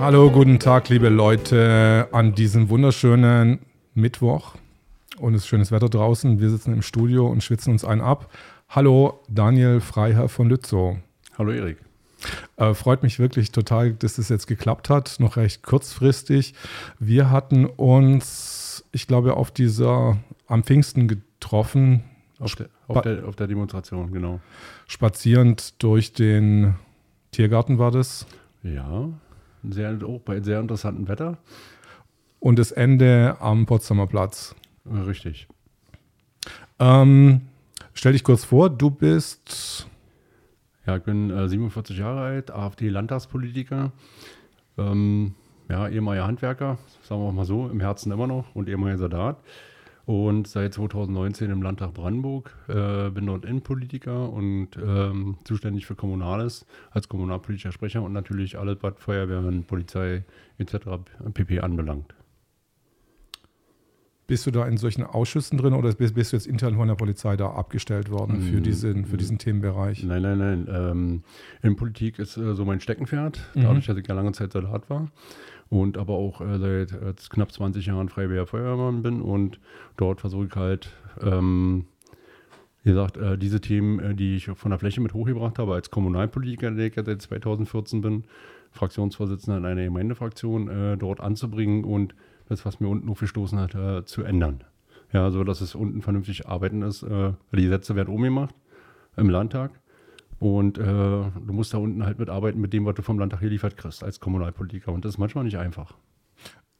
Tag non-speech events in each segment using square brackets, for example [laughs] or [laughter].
Hallo, guten Tag, liebe Leute, an diesem wunderschönen Mittwoch. Und es ist schönes Wetter draußen. Wir sitzen im Studio und schwitzen uns einen ab. Hallo, Daniel Freiherr von Lützow. Hallo, Erik. Äh, freut mich wirklich total, dass das jetzt geklappt hat, noch recht kurzfristig. Wir hatten uns, ich glaube, auf dieser am Pfingsten getroffen. Auf der, auf der, auf der Demonstration, genau. Spazierend durch den Tiergarten war das. Ja, sehr, auch bei sehr interessantem Wetter. Und das Ende am Potsdamer Platz. Richtig. Ähm, stell dich kurz vor, du bist. Ja, ich bin äh, 47 Jahre alt, AfD-Landtagspolitiker. Ähm, ja, ehemaliger Handwerker, sagen wir mal so, im Herzen immer noch und ehemaliger Soldat und seit 2019 im Landtag Brandenburg. Äh, bin dort Innenpolitiker und ähm, zuständig für Kommunales als kommunalpolitischer Sprecher und natürlich alles, was Feuerwehren, Polizei etc. pp. anbelangt. Bist du da in solchen Ausschüssen drin oder bist, bist du jetzt intern von der Polizei da abgestellt worden für, mm, diesen, für diesen Themenbereich? Nein, nein, nein. Ähm, Innenpolitik ist äh, so mein Steckenpferd, mhm. dadurch, dass ich ja lange Zeit Soldat war und aber auch äh, seit äh, knapp 20 Jahren Freiwilliger Feuerwehrmann bin und dort versuche ich halt, ähm, wie gesagt, äh, diese Themen, äh, die ich von der Fläche mit hochgebracht habe, als Kommunalpolitiker, der ich seit 2014 bin, Fraktionsvorsitzender in einer Gemeindefraktion, äh, dort anzubringen und das, was mir unten aufgestoßen hat, äh, zu ändern. Ja, so dass es unten vernünftig arbeiten ist. die Sätze werden umgemacht im Landtag und äh, du musst da unten halt mitarbeiten mit dem, was du vom Landtag geliefert kriegst als Kommunalpolitiker. Und das ist manchmal nicht einfach.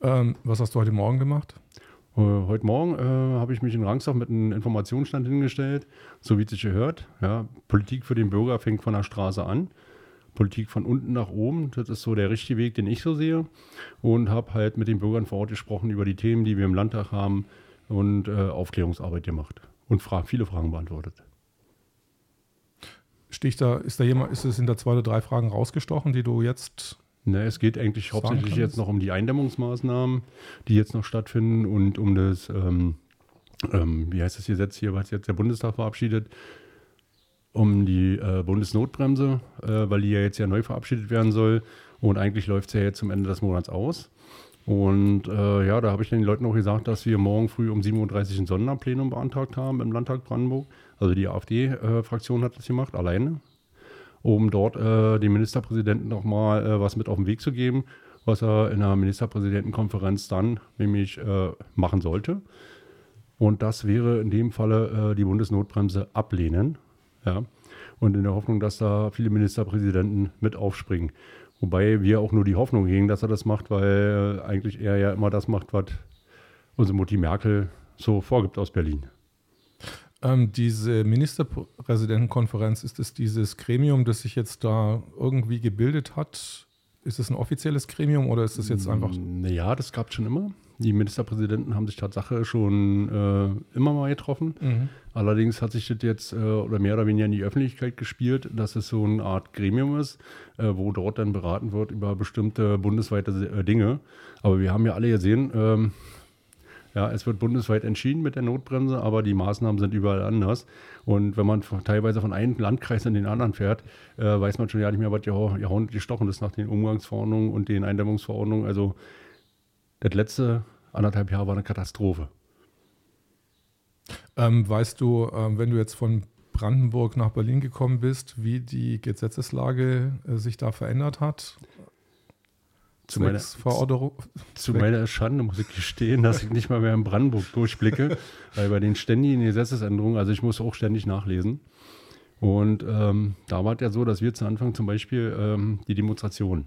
Ähm, was hast du heute Morgen gemacht? Äh, heute Morgen äh, habe ich mich in Rangsdorf mit einem Informationsstand hingestellt, so wie es sich gehört. Ja, Politik für den Bürger fängt von der Straße an. Politik von unten nach oben, das ist so der richtige Weg, den ich so sehe. Und habe halt mit den Bürgern vor Ort gesprochen über die Themen, die wir im Landtag haben und äh, Aufklärungsarbeit gemacht und fra viele Fragen beantwortet. Sticht da, ist da jemand, ist es in der zwei oder drei Fragen rausgestochen, die du jetzt. Ne, es geht eigentlich hauptsächlich jetzt noch um die Eindämmungsmaßnahmen, die jetzt noch stattfinden und um das, ähm, ähm, wie heißt das Gesetz hier, was jetzt der Bundestag verabschiedet, um die äh, Bundesnotbremse, äh, weil die ja jetzt ja neu verabschiedet werden soll. Und eigentlich läuft es ja jetzt zum Ende des Monats aus. Und äh, ja, da habe ich den Leuten auch gesagt, dass wir morgen früh um 7.30 Uhr ein Sonderplenum beantragt haben im Landtag Brandenburg. Also die AfD-Fraktion hat das gemacht, alleine, um dort äh, dem Ministerpräsidenten nochmal äh, was mit auf den Weg zu geben, was er in der Ministerpräsidentenkonferenz dann nämlich äh, machen sollte. Und das wäre in dem Falle äh, die Bundesnotbremse ablehnen. Ja. Und in der Hoffnung, dass da viele Ministerpräsidenten mit aufspringen. Wobei wir auch nur die Hoffnung hegen, dass er das macht, weil eigentlich er ja immer das macht, was unsere Mutti Merkel so vorgibt aus Berlin. Ähm, diese Ministerpräsidentenkonferenz, ist es dieses Gremium, das sich jetzt da irgendwie gebildet hat? Ist es ein offizielles Gremium oder ist es jetzt einfach. Ja, das gab es schon immer. Die Ministerpräsidenten haben sich Tatsache schon äh, immer mal getroffen. Mhm. Allerdings hat sich das jetzt äh, oder mehr oder weniger in die Öffentlichkeit gespielt, dass es so eine Art Gremium ist, äh, wo dort dann beraten wird über bestimmte bundesweite äh, Dinge. Aber wir haben ja alle gesehen, ähm, ja, es wird bundesweit entschieden mit der Notbremse, aber die Maßnahmen sind überall anders. Und wenn man teilweise von einem Landkreis in den anderen fährt, äh, weiß man schon ja nicht mehr, was gehauen und gestochen ist nach den Umgangsverordnungen und den Eindämmungsverordnungen. Also das letzte anderthalb Jahr war eine Katastrophe. Ähm, weißt du, ähm, wenn du jetzt von Brandenburg nach Berlin gekommen bist, wie die Gesetzeslage äh, sich da verändert hat? Zu meiner, zu meiner Schande muss ich gestehen, dass ich nicht mal mehr in Brandenburg durchblicke, [laughs] weil bei den ständigen Gesetzesänderungen, also ich muss auch ständig nachlesen. Und ähm, da war es ja so, dass wir zu Anfang zum Beispiel ähm, die Demonstrationen,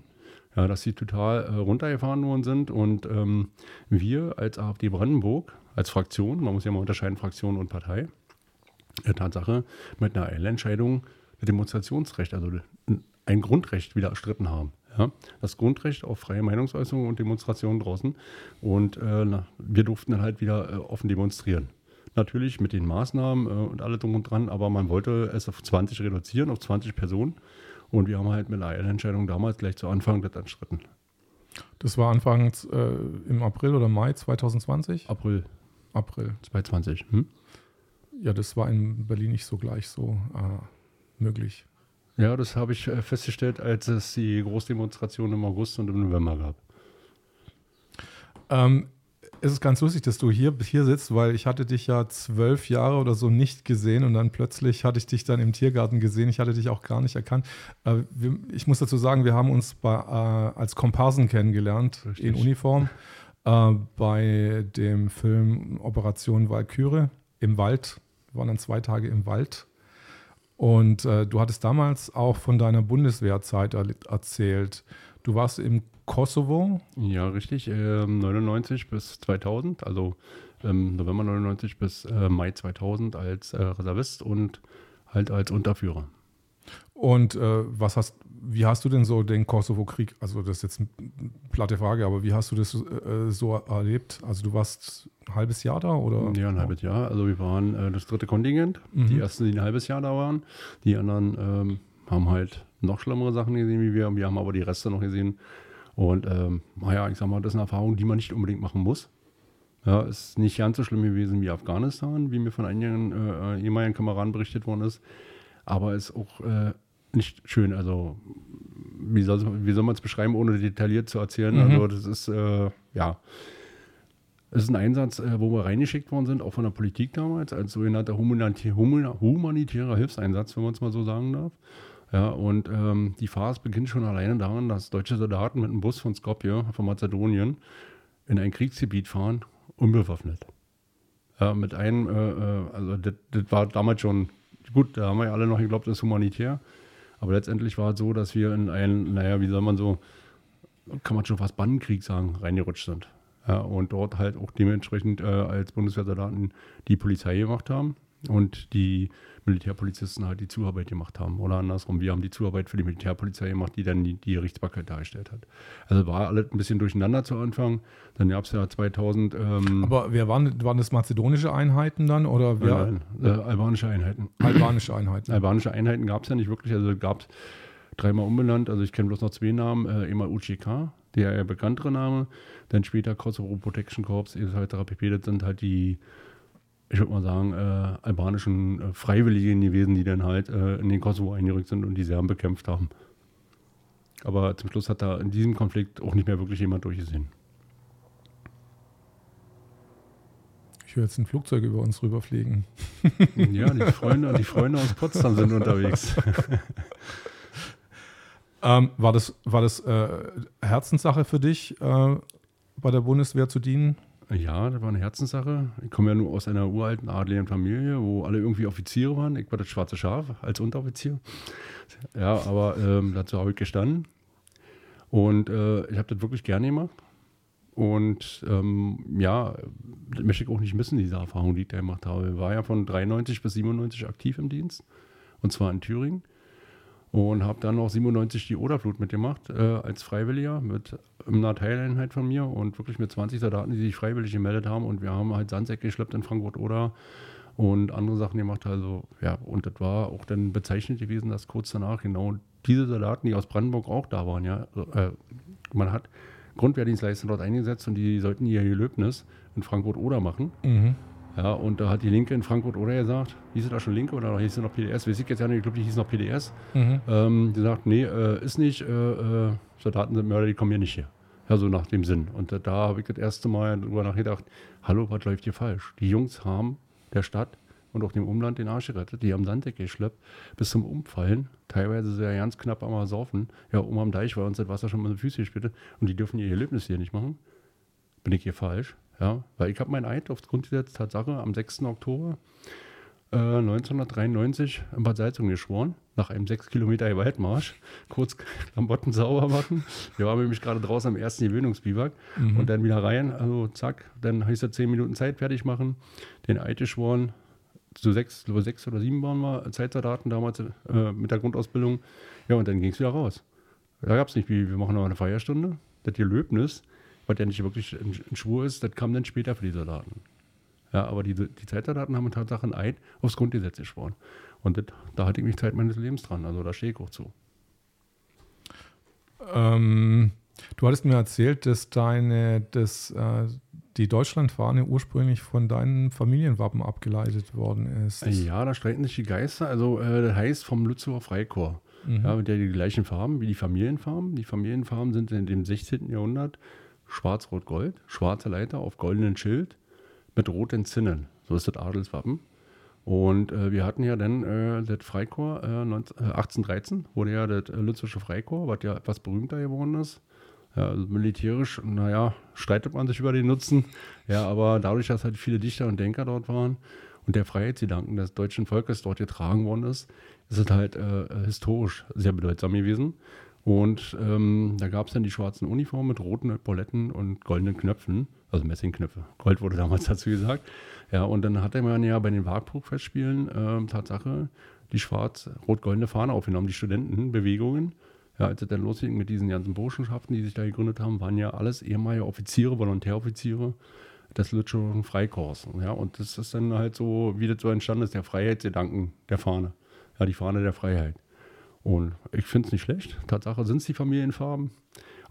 ja, dass sie total äh, runtergefahren worden sind und ähm, wir als AfD Brandenburg, als Fraktion, man muss ja mal unterscheiden Fraktion und Partei, äh, Tatsache mit einer Eilentscheidung ein Demonstrationsrecht, also ein Grundrecht wieder erstritten haben. Ja, das Grundrecht auf freie Meinungsäußerung und Demonstration draußen. Und äh, na, wir durften dann halt wieder äh, offen demonstrieren. Natürlich mit den Maßnahmen äh, und alle drum und dran, aber man wollte es auf 20 reduzieren, auf 20 Personen. Und wir haben halt mit einer Entscheidung damals gleich zu Anfang das erstritten. Das war Anfang äh, im April oder Mai 2020? April. April. 2020. Hm? Ja, das war in Berlin nicht so gleich so äh, möglich. Ja, das habe ich äh, festgestellt, als es die Großdemonstration im August und im November gab. Ähm, es ist ganz lustig, dass du hier, hier sitzt, weil ich hatte dich ja zwölf Jahre oder so nicht gesehen und dann plötzlich hatte ich dich dann im Tiergarten gesehen. Ich hatte dich auch gar nicht erkannt. Äh, wir, ich muss dazu sagen, wir haben uns bei, äh, als Komparsen kennengelernt Richtig. in Uniform äh, bei dem Film Operation Walküre im Wald. Wir waren dann zwei Tage im Wald. Und äh, du hattest damals auch von deiner Bundeswehrzeit er erzählt. Du warst im Kosovo? Ja, richtig. Äh, 99 bis 2000, also ähm, November 99 bis äh, Mai 2000 als äh, Reservist und halt als Unterführer. Und äh, was hast, wie hast du denn so den Kosovo-Krieg, also das ist jetzt eine platte Frage, aber wie hast du das äh, so erlebt? Also du warst ein halbes Jahr da oder? Ja, ein halbes Jahr. Also wir waren äh, das dritte Kontingent. Mhm. Die ersten, die ein halbes Jahr da waren. Die anderen ähm, haben halt noch schlimmere Sachen gesehen wie wir. Wir haben aber die Reste noch gesehen. Und ähm, naja, ich sag mal, das ist eine Erfahrung, die man nicht unbedingt machen muss. Ja, ist nicht ganz so schlimm gewesen wie Afghanistan, wie mir von einigen äh, ehemaligen Kameraden berichtet worden ist. Aber ist auch äh, nicht schön. Also, wie soll, wie soll man es beschreiben, ohne detailliert zu erzählen? Mhm. Also, das ist, äh, ja. Es ist ein Einsatz, äh, wo wir reingeschickt worden sind, auch von der Politik damals, als sogenannter humanitär, humanitärer Hilfseinsatz, wenn man es mal so sagen darf. Ja, und ähm, die Phase beginnt schon alleine daran, dass deutsche Soldaten mit einem Bus von Skopje, von Mazedonien, in ein Kriegsgebiet fahren, unbewaffnet. Ja, mit einem, äh, äh also das, das, war damals schon, gut, da haben wir ja alle noch geglaubt, das ist humanitär. Aber letztendlich war es so, dass wir in einen, naja, wie soll man so, kann man schon fast Bandenkrieg sagen, reingerutscht sind. Ja, und dort halt auch dementsprechend äh, als Bundeswehrsoldaten die Polizei gemacht haben und die Militärpolizisten halt die Zuarbeit gemacht haben. Oder andersrum, wir haben die Zuarbeit für die Militärpolizei gemacht, die dann die, die Gerichtsbarkeit dargestellt hat. Also war alles ein bisschen durcheinander zu Anfang. Dann gab es ja 2000. Ähm, Aber wer waren, waren das mazedonische Einheiten dann? Oder wer? Nein, äh, albanische Einheiten. Albanische Einheiten. Albanische Einheiten gab es ja nicht wirklich. Also gab es dreimal umbenannt. Also ich kenne bloß noch zwei Namen. Äh, einmal UCK, der eher bekanntere Name. Dann später Kosovo Protection Corps, etc. pp. Das sind halt die ich würde mal sagen, äh, albanischen äh, Freiwilligen gewesen, die dann halt äh, in den Kosovo eingerückt sind und die Serben bekämpft haben. Aber zum Schluss hat da in diesem Konflikt auch nicht mehr wirklich jemand durchgesehen. Ich höre jetzt ein Flugzeug über uns rüberfliegen. [laughs] ja, die Freunde, die Freunde aus Potsdam sind unterwegs. [laughs] ähm, war das, war das äh, Herzenssache für dich, äh, bei der Bundeswehr zu dienen? Ja, das war eine Herzenssache. Ich komme ja nur aus einer uralten adligen Familie, wo alle irgendwie Offiziere waren. Ich war das schwarze Schaf als Unteroffizier. Ja, aber ähm, dazu habe ich gestanden. Und äh, ich habe das wirklich gerne gemacht. Und ähm, ja, das möchte ich auch nicht missen, diese Erfahrung, die ich da gemacht habe. Ich war ja von 93 bis 97 aktiv im Dienst. Und zwar in Thüringen. Und habe dann noch 97 die Oderflut mitgemacht, äh, als Freiwilliger mit einer Teileinheit von mir und wirklich mit 20 Soldaten, die sich freiwillig gemeldet haben. Und wir haben halt Sandsäcke geschleppt in Frankfurt-Oder und andere Sachen gemacht. Also, ja, und das war auch dann bezeichnet gewesen, dass kurz danach genau diese Soldaten, die aus Brandenburg auch da waren, ja, äh, man hat Grundwehrdienstleister dort eingesetzt und die sollten ihr Gelöbnis in Frankfurt-Oder machen. Mhm. Ja, und da hat die Linke in Frankfurt oder gesagt, hieß sie da schon Linke oder hieß sie noch PDS? Weiß ich jetzt ja nicht, ich glaube, die hieß noch PDS. Mhm. Ähm, die sagt, nee, äh, ist nicht, äh, äh, Soldaten sind Mörder, die kommen hier nicht her. Ja, so nach dem Sinn. Und da habe ich das erste Mal darüber nachgedacht, hallo, was läuft hier falsch? Die Jungs haben der Stadt und auch dem Umland den Arsch gerettet. Die haben Sanddecke geschleppt bis zum Umfallen. Teilweise sehr ganz knapp einmal saufen. Ja, oben am Deich war uns das Wasser schon mal so Füße gespielt. Und die dürfen ihr Erlebnis hier nicht machen. Bin ich hier falsch? Ja, weil ich habe mein Eid aufs Grundgesetz Tatsache am 6. Oktober äh, 1993 in Bad Salzung geschworen, nach einem 6 Kilometer Waldmarsch, [laughs] kurz Klamotten sauber machen. Wir waren nämlich gerade draußen am ersten Gewöhnungsbiwak mhm. und dann wieder rein, also zack, dann heißt es 10 Minuten Zeit fertig machen, den Eid geschworen, so sechs, sechs oder sieben waren wir Zeitsoldaten damals äh, mit der Grundausbildung. Ja, und dann ging es wieder raus. Da gab es nicht, wie wir machen noch eine Feierstunde. Das Gelöbnis was ja nicht wirklich ein, ein Schwur ist, das kam dann später für die Soldaten. Ja, aber die, die Zeitsoldaten haben Tatsache ein Eid aufs Grundgesetz geschworen. Und das, da hatte ich mich Zeit meines Lebens dran. Also da stehe ich auch zu. Ähm, du hattest mir erzählt, dass deine, dass, äh, die Deutschlandfahne ursprünglich von deinen Familienwappen abgeleitet worden ist. Ja, da streiten sich die Geister. Also äh, das heißt vom Lützower Freikorps. mhm. ja, mit der die gleichen Farben wie die Familienfarben. Die Familienfarben sind in dem 16. Jahrhundert schwarz-rot-gold, schwarze Leiter auf goldenen Schild mit roten Zinnen. So ist das Adelswappen. Und äh, wir hatten ja dann äh, das Freikorps äh, 1813, wurde ja das äh, Lützische Freikorps, was ja etwas berühmter geworden ist. Ja, also militärisch, naja, streitet man sich über den Nutzen. Ja, aber dadurch, dass halt viele Dichter und Denker dort waren und der Freiheitsgedanken des deutschen Volkes dort getragen worden ist, ist es halt äh, historisch sehr bedeutsam gewesen. Und ähm, da gab es dann die schwarzen Uniformen mit roten Epauletten und goldenen Knöpfen, also Messingknöpfe. Gold wurde damals [laughs] dazu gesagt. Ja, und dann hatte man ja bei den Wartburg-Festspielen äh, Tatsache die schwarz-rot-goldene Fahne aufgenommen, die Studentenbewegungen. Ja, als es dann losging mit diesen ganzen Burschenschaften, die sich da gegründet haben, waren ja alles ehemalige Offiziere, Volontäroffiziere des Lütschischen Freikorps. Ja, und das ist dann halt so, wie das so entstanden ist, der Freiheitsgedanken der Fahne. Ja, die Fahne der Freiheit. Und ich finde es nicht schlecht. Tatsache sind es die Familienfarben.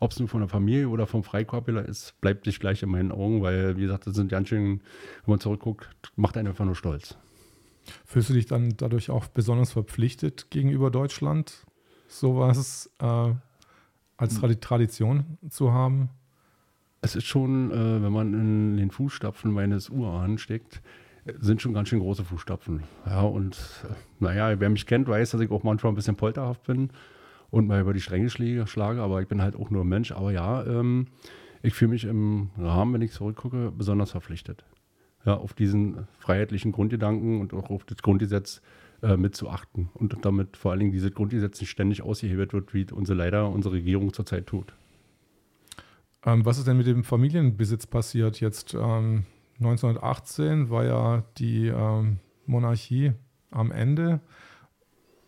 Ob es nun von der Familie oder vom Freikorpler ist, bleibt sich gleich in meinen Augen, weil, wie gesagt, das sind ganz schön, wenn man zurückguckt, macht einen einfach nur stolz. Fühlst du dich dann dadurch auch besonders verpflichtet gegenüber Deutschland, sowas äh, als. Tradition zu haben? Es ist schon, äh, wenn man in den Fußstapfen meines Urahn steckt, sind schon ganz schön große Fußstapfen. Ja, und naja, wer mich kennt, weiß, dass ich auch manchmal ein bisschen polterhaft bin und mal über die Stränge schlage, aber ich bin halt auch nur ein Mensch. Aber ja, ähm, ich fühle mich im Rahmen, wenn ich zurückgucke, besonders verpflichtet. Ja, auf diesen freiheitlichen Grundgedanken und auch auf das Grundgesetz äh, mitzuachten und damit vor allen Dingen dieses Grundgesetz nicht ständig ausgehebelt wird, wie unsere leider unsere Regierung zurzeit tut. Ähm, was ist denn mit dem Familienbesitz passiert jetzt? Ähm 1918 war ja die ähm, Monarchie am Ende.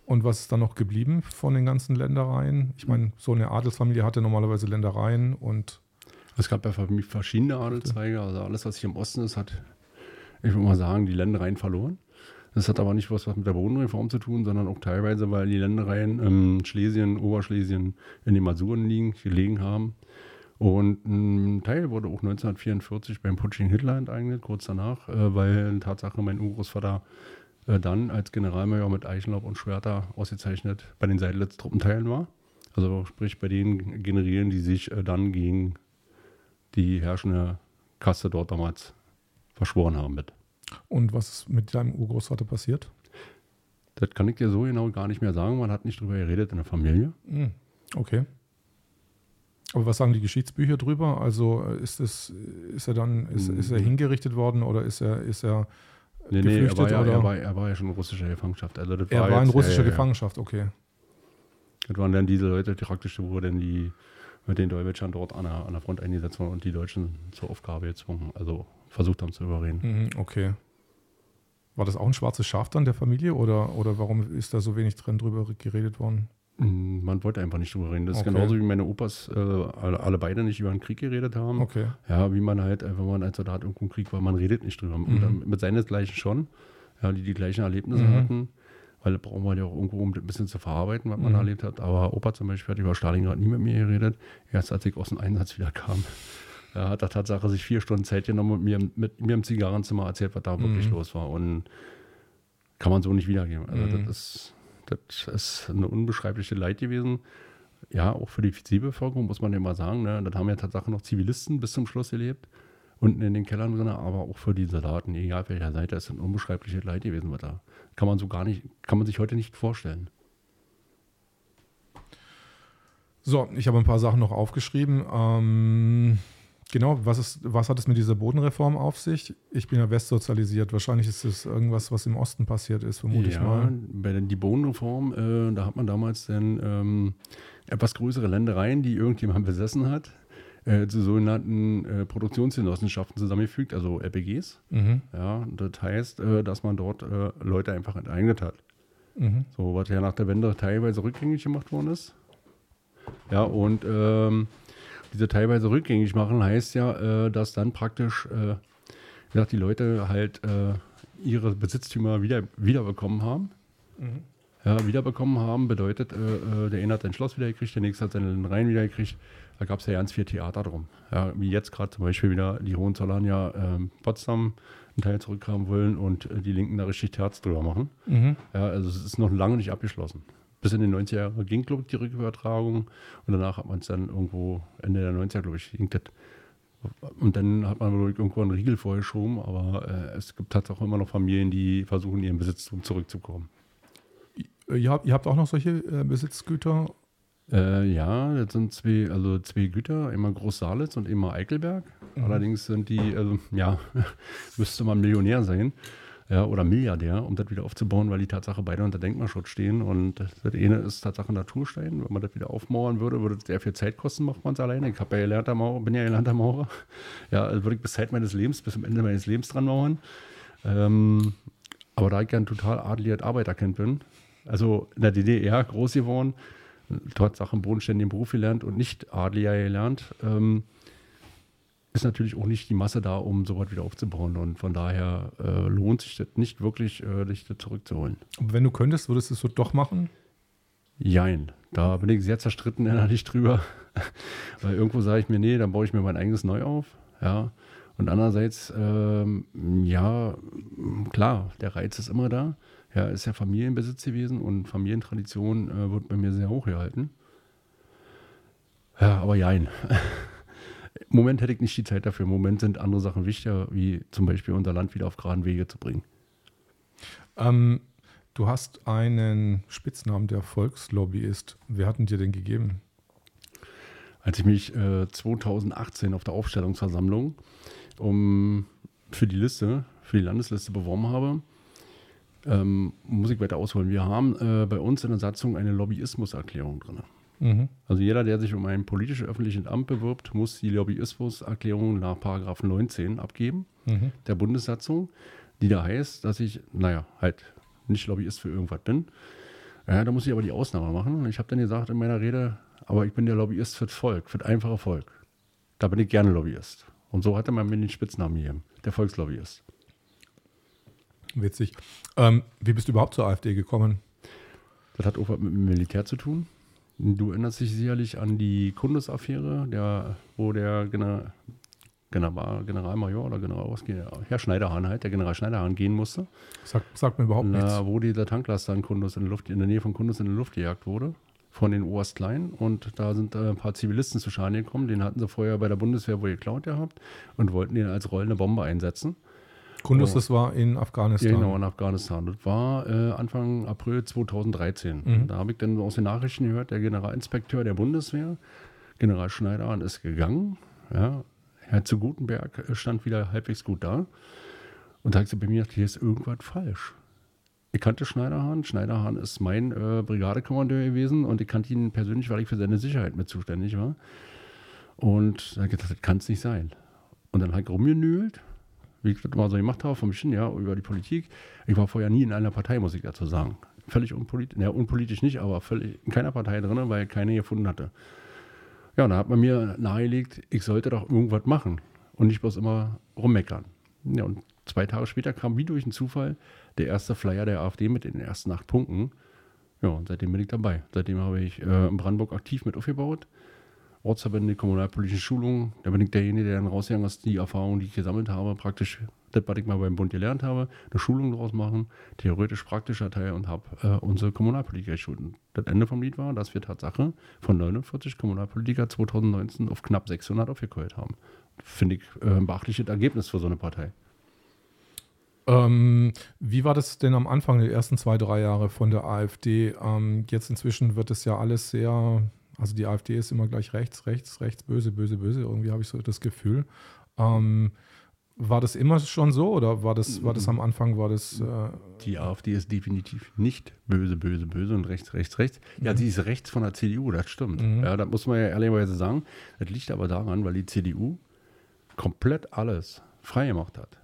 Und was ist dann noch geblieben von den ganzen Ländereien? Ich meine, so eine Adelsfamilie hatte normalerweise Ländereien und. Es gab ja verschiedene Adelszweige. Also alles, was hier im Osten ist, hat, ich würde mal sagen, die Ländereien verloren. Das hat aber nicht was, was mit der Bodenreform zu tun, sondern auch teilweise, weil die Ländereien in Schlesien, Oberschlesien in den Masuren liegen, gelegen haben. Und ein Teil wurde auch 1944 beim Putsch in Hitler enteignet, kurz danach, äh, weil Tatsache mein Urgroßvater äh, dann als Generalmajor mit Eichenlaub und Schwerter ausgezeichnet bei den Seydlitz-Truppenteilen war. Also sprich bei den Generälen, die sich äh, dann gegen die herrschende Kaste dort damals verschworen haben mit. Und was ist mit deinem Urgroßvater passiert? Das kann ich dir so genau gar nicht mehr sagen. Man hat nicht drüber geredet in der Familie. Hm, okay. Aber was sagen die Geschichtsbücher drüber? Also äh, ist es, ist er dann, ist, ist er hm. hingerichtet worden oder ist er, ist er nee, geflüchtet? Nee, er war, ja, er, war, er war ja schon in russischer Gefangenschaft. Also er war, war in russischer ja, Gefangenschaft, okay. Das waren dann diese Leute die praktisch, wo dann die mit den Dolmetschern dort an der, an der Front eingesetzt wurden und die Deutschen zur Aufgabe gezwungen, also versucht haben zu überreden. Mhm, okay. War das auch ein schwarzes Schaf dann der Familie oder, oder warum ist da so wenig drin drüber geredet worden? Mm, man wollte einfach nicht drüber reden. Das okay. ist genauso wie meine Opas äh, alle, alle, beide nicht über den Krieg geredet haben. Okay. Ja, wie man halt, wenn man als Soldat irgendwo im Krieg war, man redet nicht drüber. Mhm. Und mit seinesgleichen schon, ja, die die gleichen Erlebnisse mhm. hatten. Weil da braucht man ja auch irgendwo, um ein bisschen zu verarbeiten, was man mhm. erlebt hat. Aber Opa zum Beispiel hat über Stalingrad nie mit mir geredet. Erst als ich aus dem Einsatz wieder kam. Er hat der Tatsache sich vier Stunden Zeit genommen und mir, mit mir im Zigarrenzimmer erzählt, was da wirklich mhm. los war. Und kann man so nicht wiedergeben. Also das mhm. ist das ist eine unbeschreibliche Leid gewesen. Ja, auch für die Zivilbevölkerung muss man ja mal sagen. Ne? Das haben ja tatsächlich noch Zivilisten bis zum Schluss gelebt. Unten in den Kellern drin, aber auch für die Soldaten, egal welcher Seite, ist ein unbeschreibliches Leid gewesen, was da. Kann man so gar nicht, kann man sich heute nicht vorstellen. So, ich habe ein paar Sachen noch aufgeschrieben. Ähm, Genau, was, ist, was hat es mit dieser Bodenreform auf sich? Ich bin ja westsozialisiert. Wahrscheinlich ist es irgendwas, was im Osten passiert ist, vermute ja, ich mal. Bei der die Bodenreform, äh, da hat man damals dann ähm, etwas größere Ländereien, die irgendjemand besessen hat, äh, zu sogenannten äh, Produktionsgenossenschaften zusammengefügt, also LPGs. Mhm. Ja, das heißt, äh, dass man dort äh, Leute einfach enteignet hat. Mhm. So, was ja nach der Wende teilweise rückgängig gemacht worden ist. Ja, und ähm, diese teilweise rückgängig machen, heißt ja, äh, dass dann praktisch, äh, wie gesagt, die Leute halt äh, ihre Besitztümer wieder, wiederbekommen haben. Mhm. Ja, wiederbekommen haben bedeutet, äh, äh, der eine hat sein Schloss wiedergekriegt, der nächste hat seinen Rhein wiedergekriegt. Da gab es ja ganz viel Theater drum. Ja, wie jetzt gerade zum Beispiel wieder die Hohenzollern ja ähm, Potsdam einen Teil zurückhaben wollen und äh, die Linken da richtig Terz drüber machen. Mhm. Ja, also es ist noch lange nicht abgeschlossen bis in den 90er Jahren ging, glaube ich, die Rückübertragung. Und danach hat man es dann irgendwo, Ende der 90er, glaube ich, ging das. Und dann hat man glaube ich, irgendwo einen Riegel vorgeschoben, aber äh, es gibt halt auch immer noch Familien, die versuchen, ihren Besitztum zurückzukommen. Ihr habt, ihr habt auch noch solche äh, Besitzgüter? Äh, ja, das sind zwei, also zwei Güter, einmal Groß-Salitz und einmal Eichelberg. Mhm. Allerdings sind die, also ja, [laughs] müsste man Millionär sein ja, oder Milliardär, um das wieder aufzubauen, weil die Tatsache beide unter Denkmalschutz stehen. Und das eine ist Tatsache Naturstein. Wenn man das wieder aufmauern würde, würde es sehr viel Zeit kosten, macht man es alleine. Ich ja gelernter Maurer, bin ja gelernter Maurer. Ja, also würde ich bis Zeit meines Lebens, bis zum Ende meines Lebens dran mauern. Ähm, aber da ich ja ein total adeliges Arbeiterkind bin, also in der DDR groß geworden, trotz Sachen bodenständigen Beruf gelernt und nicht adeliger gelernt, ähm, ist natürlich auch nicht die Masse da, um sowas wieder aufzubauen. Und von daher äh, lohnt sich das nicht wirklich, äh, dich da zurückzuholen. Und wenn du könntest, würdest du es so doch machen? Jein. Da bin ich sehr zerstritten [laughs] innerlich drüber. [laughs] Weil irgendwo sage ich mir, nee, dann baue ich mir mein eigenes neu auf. Ja. Und andererseits, ähm, ja, klar, der Reiz ist immer da. Ja, ist ja Familienbesitz gewesen und Familientradition äh, wird bei mir sehr hoch gehalten. Ja, aber jein. [laughs] Im Moment hätte ich nicht die Zeit dafür. Im Moment sind andere Sachen wichtiger, wie zum Beispiel unser Land wieder auf geraden Wege zu bringen. Ähm, du hast einen Spitznamen, der Volkslobbyist. Wer hat ihn dir denn gegeben? Als ich mich äh, 2018 auf der Aufstellungsversammlung um, für die Liste, für die Landesliste beworben habe, ähm, muss ich weiter ausholen. Wir haben äh, bei uns in der Satzung eine Lobbyismuserklärung drin. Mhm. Also jeder, der sich um ein politisches öffentliches Amt bewirbt, muss die Lobbyismuserklärung nach Paragraph 19 abgeben, mhm. der Bundessatzung, die da heißt, dass ich, naja, halt nicht Lobbyist für irgendwas bin. Ja, da muss ich aber die Ausnahme machen. Und ich habe dann gesagt in meiner Rede, aber ich bin der Lobbyist für das Volk, für das einfache Volk. Da bin ich gerne Lobbyist. Und so hatte man mir den Spitznamen gegeben, der Volkslobbyist. Witzig. Ähm, wie bist du überhaupt zur AfD gekommen? Das hat auch was mit dem Militär zu tun. Du erinnerst dich sicherlich an die Kundesaffäre, der, wo der General, General, Generalmajor oder General, Herr Schneiderhahn halt, der General Schneiderhahn gehen musste. Sagt, sagt mir überhaupt Na, nichts. Wo dieser Tanklaster in Kundus in der, Luft, in der Nähe von Kundus in der Luft gejagt wurde von den Oberst Klein und da sind äh, ein paar Zivilisten zu Schaden gekommen. Den hatten sie vorher bei der Bundeswehr wohl geklaut gehabt und wollten den als rollende Bombe einsetzen. Kundus, oh. das war in Afghanistan. Genau, in Afghanistan. Das war äh, Anfang April 2013. Mhm. Da habe ich dann aus den Nachrichten gehört, der Generalinspekteur der Bundeswehr, General Schneider, ist gegangen. Ja, Herr zu Gutenberg stand wieder halbwegs gut da. Und da habe ich bei mir gedacht, hier ist irgendwas falsch. Ich kannte Schneiderhahn. Schneiderhahn ist mein äh, Brigadekommandeur gewesen und ich kannte ihn persönlich, weil ich für seine Sicherheit mit zuständig war. Und da habe ich gedacht, das kann es nicht sein. Und dann habe ich rumgenühlt wie ich das immer so gemacht habe, vom bisschen, ja, über die Politik. Ich war vorher nie in einer Partei, muss ich dazu sagen. Völlig unpolitisch, ja, unpolitisch nicht, aber völlig in keiner Partei drin, weil ich keine gefunden hatte. Ja, und da hat man mir nahegelegt, ich sollte doch irgendwas machen und nicht bloß immer rummeckern. Ja, und zwei Tage später kam wie durch einen Zufall der erste Flyer der AfD mit den ersten acht Punkten. Ja, und seitdem bin ich dabei. Seitdem habe ich äh, in Brandenburg aktiv mit aufgebaut. Ortsverbände, kommunalpolitische Schulungen. Da bin ich derjenige, der dann rausgegangen ist, die Erfahrungen, die ich gesammelt habe, praktisch, das, was ich mal beim Bund gelernt habe, eine Schulung daraus machen, theoretisch-praktischer Teil und habe äh, unsere Kommunalpolitiker geschult. Das Ende vom Lied war, dass wir Tatsache von 49 Kommunalpolitiker 2019 auf knapp 600 aufgeholt haben. Finde ich äh, ein beachtliches Ergebnis für so eine Partei. Ähm, wie war das denn am Anfang der ersten zwei, drei Jahre von der AfD? Ähm, jetzt inzwischen wird es ja alles sehr also die AfD ist immer gleich rechts, rechts, rechts, böse, böse, böse. Irgendwie habe ich so das Gefühl. Ähm, war das immer schon so oder war das, war das am Anfang, war das. Äh die AfD ist definitiv nicht böse, böse, böse und rechts, rechts, rechts. Ja, mhm. sie ist rechts von der CDU, das stimmt. Mhm. Ja, das muss man ja ehrlicherweise sagen. Das liegt aber daran, weil die CDU komplett alles frei gemacht hat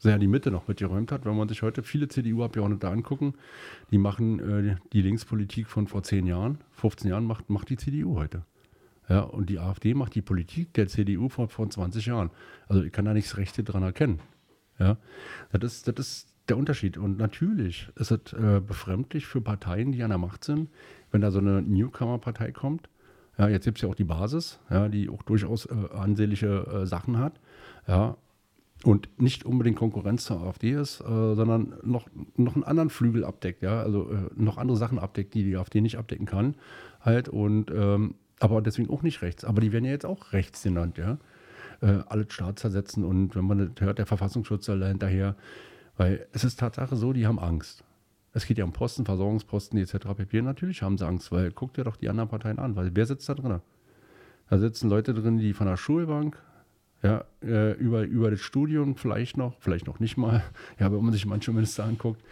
sehr die Mitte noch mitgeräumt hat. Wenn man sich heute viele CDU-Abgeordnete angucken, die machen äh, die Linkspolitik von vor 10 Jahren, 15 Jahren macht, macht die CDU heute. Ja, und die AfD macht die Politik der CDU von vor 20 Jahren. Also ich kann da nichts Rechte dran erkennen. Ja, das ist, das ist der Unterschied. Und natürlich ist es äh, befremdlich für Parteien, die an der Macht sind, wenn da so eine Newcomer-Partei kommt. Ja, jetzt gibt es ja auch die Basis, ja, die auch durchaus äh, ansehnliche äh, Sachen hat. Ja, und nicht unbedingt Konkurrenz zur AfD ist, äh, sondern noch, noch einen anderen Flügel abdeckt, ja, also äh, noch andere Sachen abdeckt, die die AfD nicht abdecken kann, halt und ähm, aber deswegen auch nicht rechts. Aber die werden ja jetzt auch rechts genannt, ja. Äh, alle ersetzen und wenn man das hört, der Verfassungsschutz hinterher, weil es ist Tatsache so, die haben Angst. Es geht ja um Posten, Versorgungsposten etc. pp. Natürlich haben sie Angst, weil guckt dir doch die anderen Parteien an, weil wer sitzt da drin? Da sitzen Leute drin, die von der Schulbank ja, äh, über, über das Studium vielleicht noch, vielleicht noch nicht mal, [laughs] ja, wenn man sich manche Minister anguckt,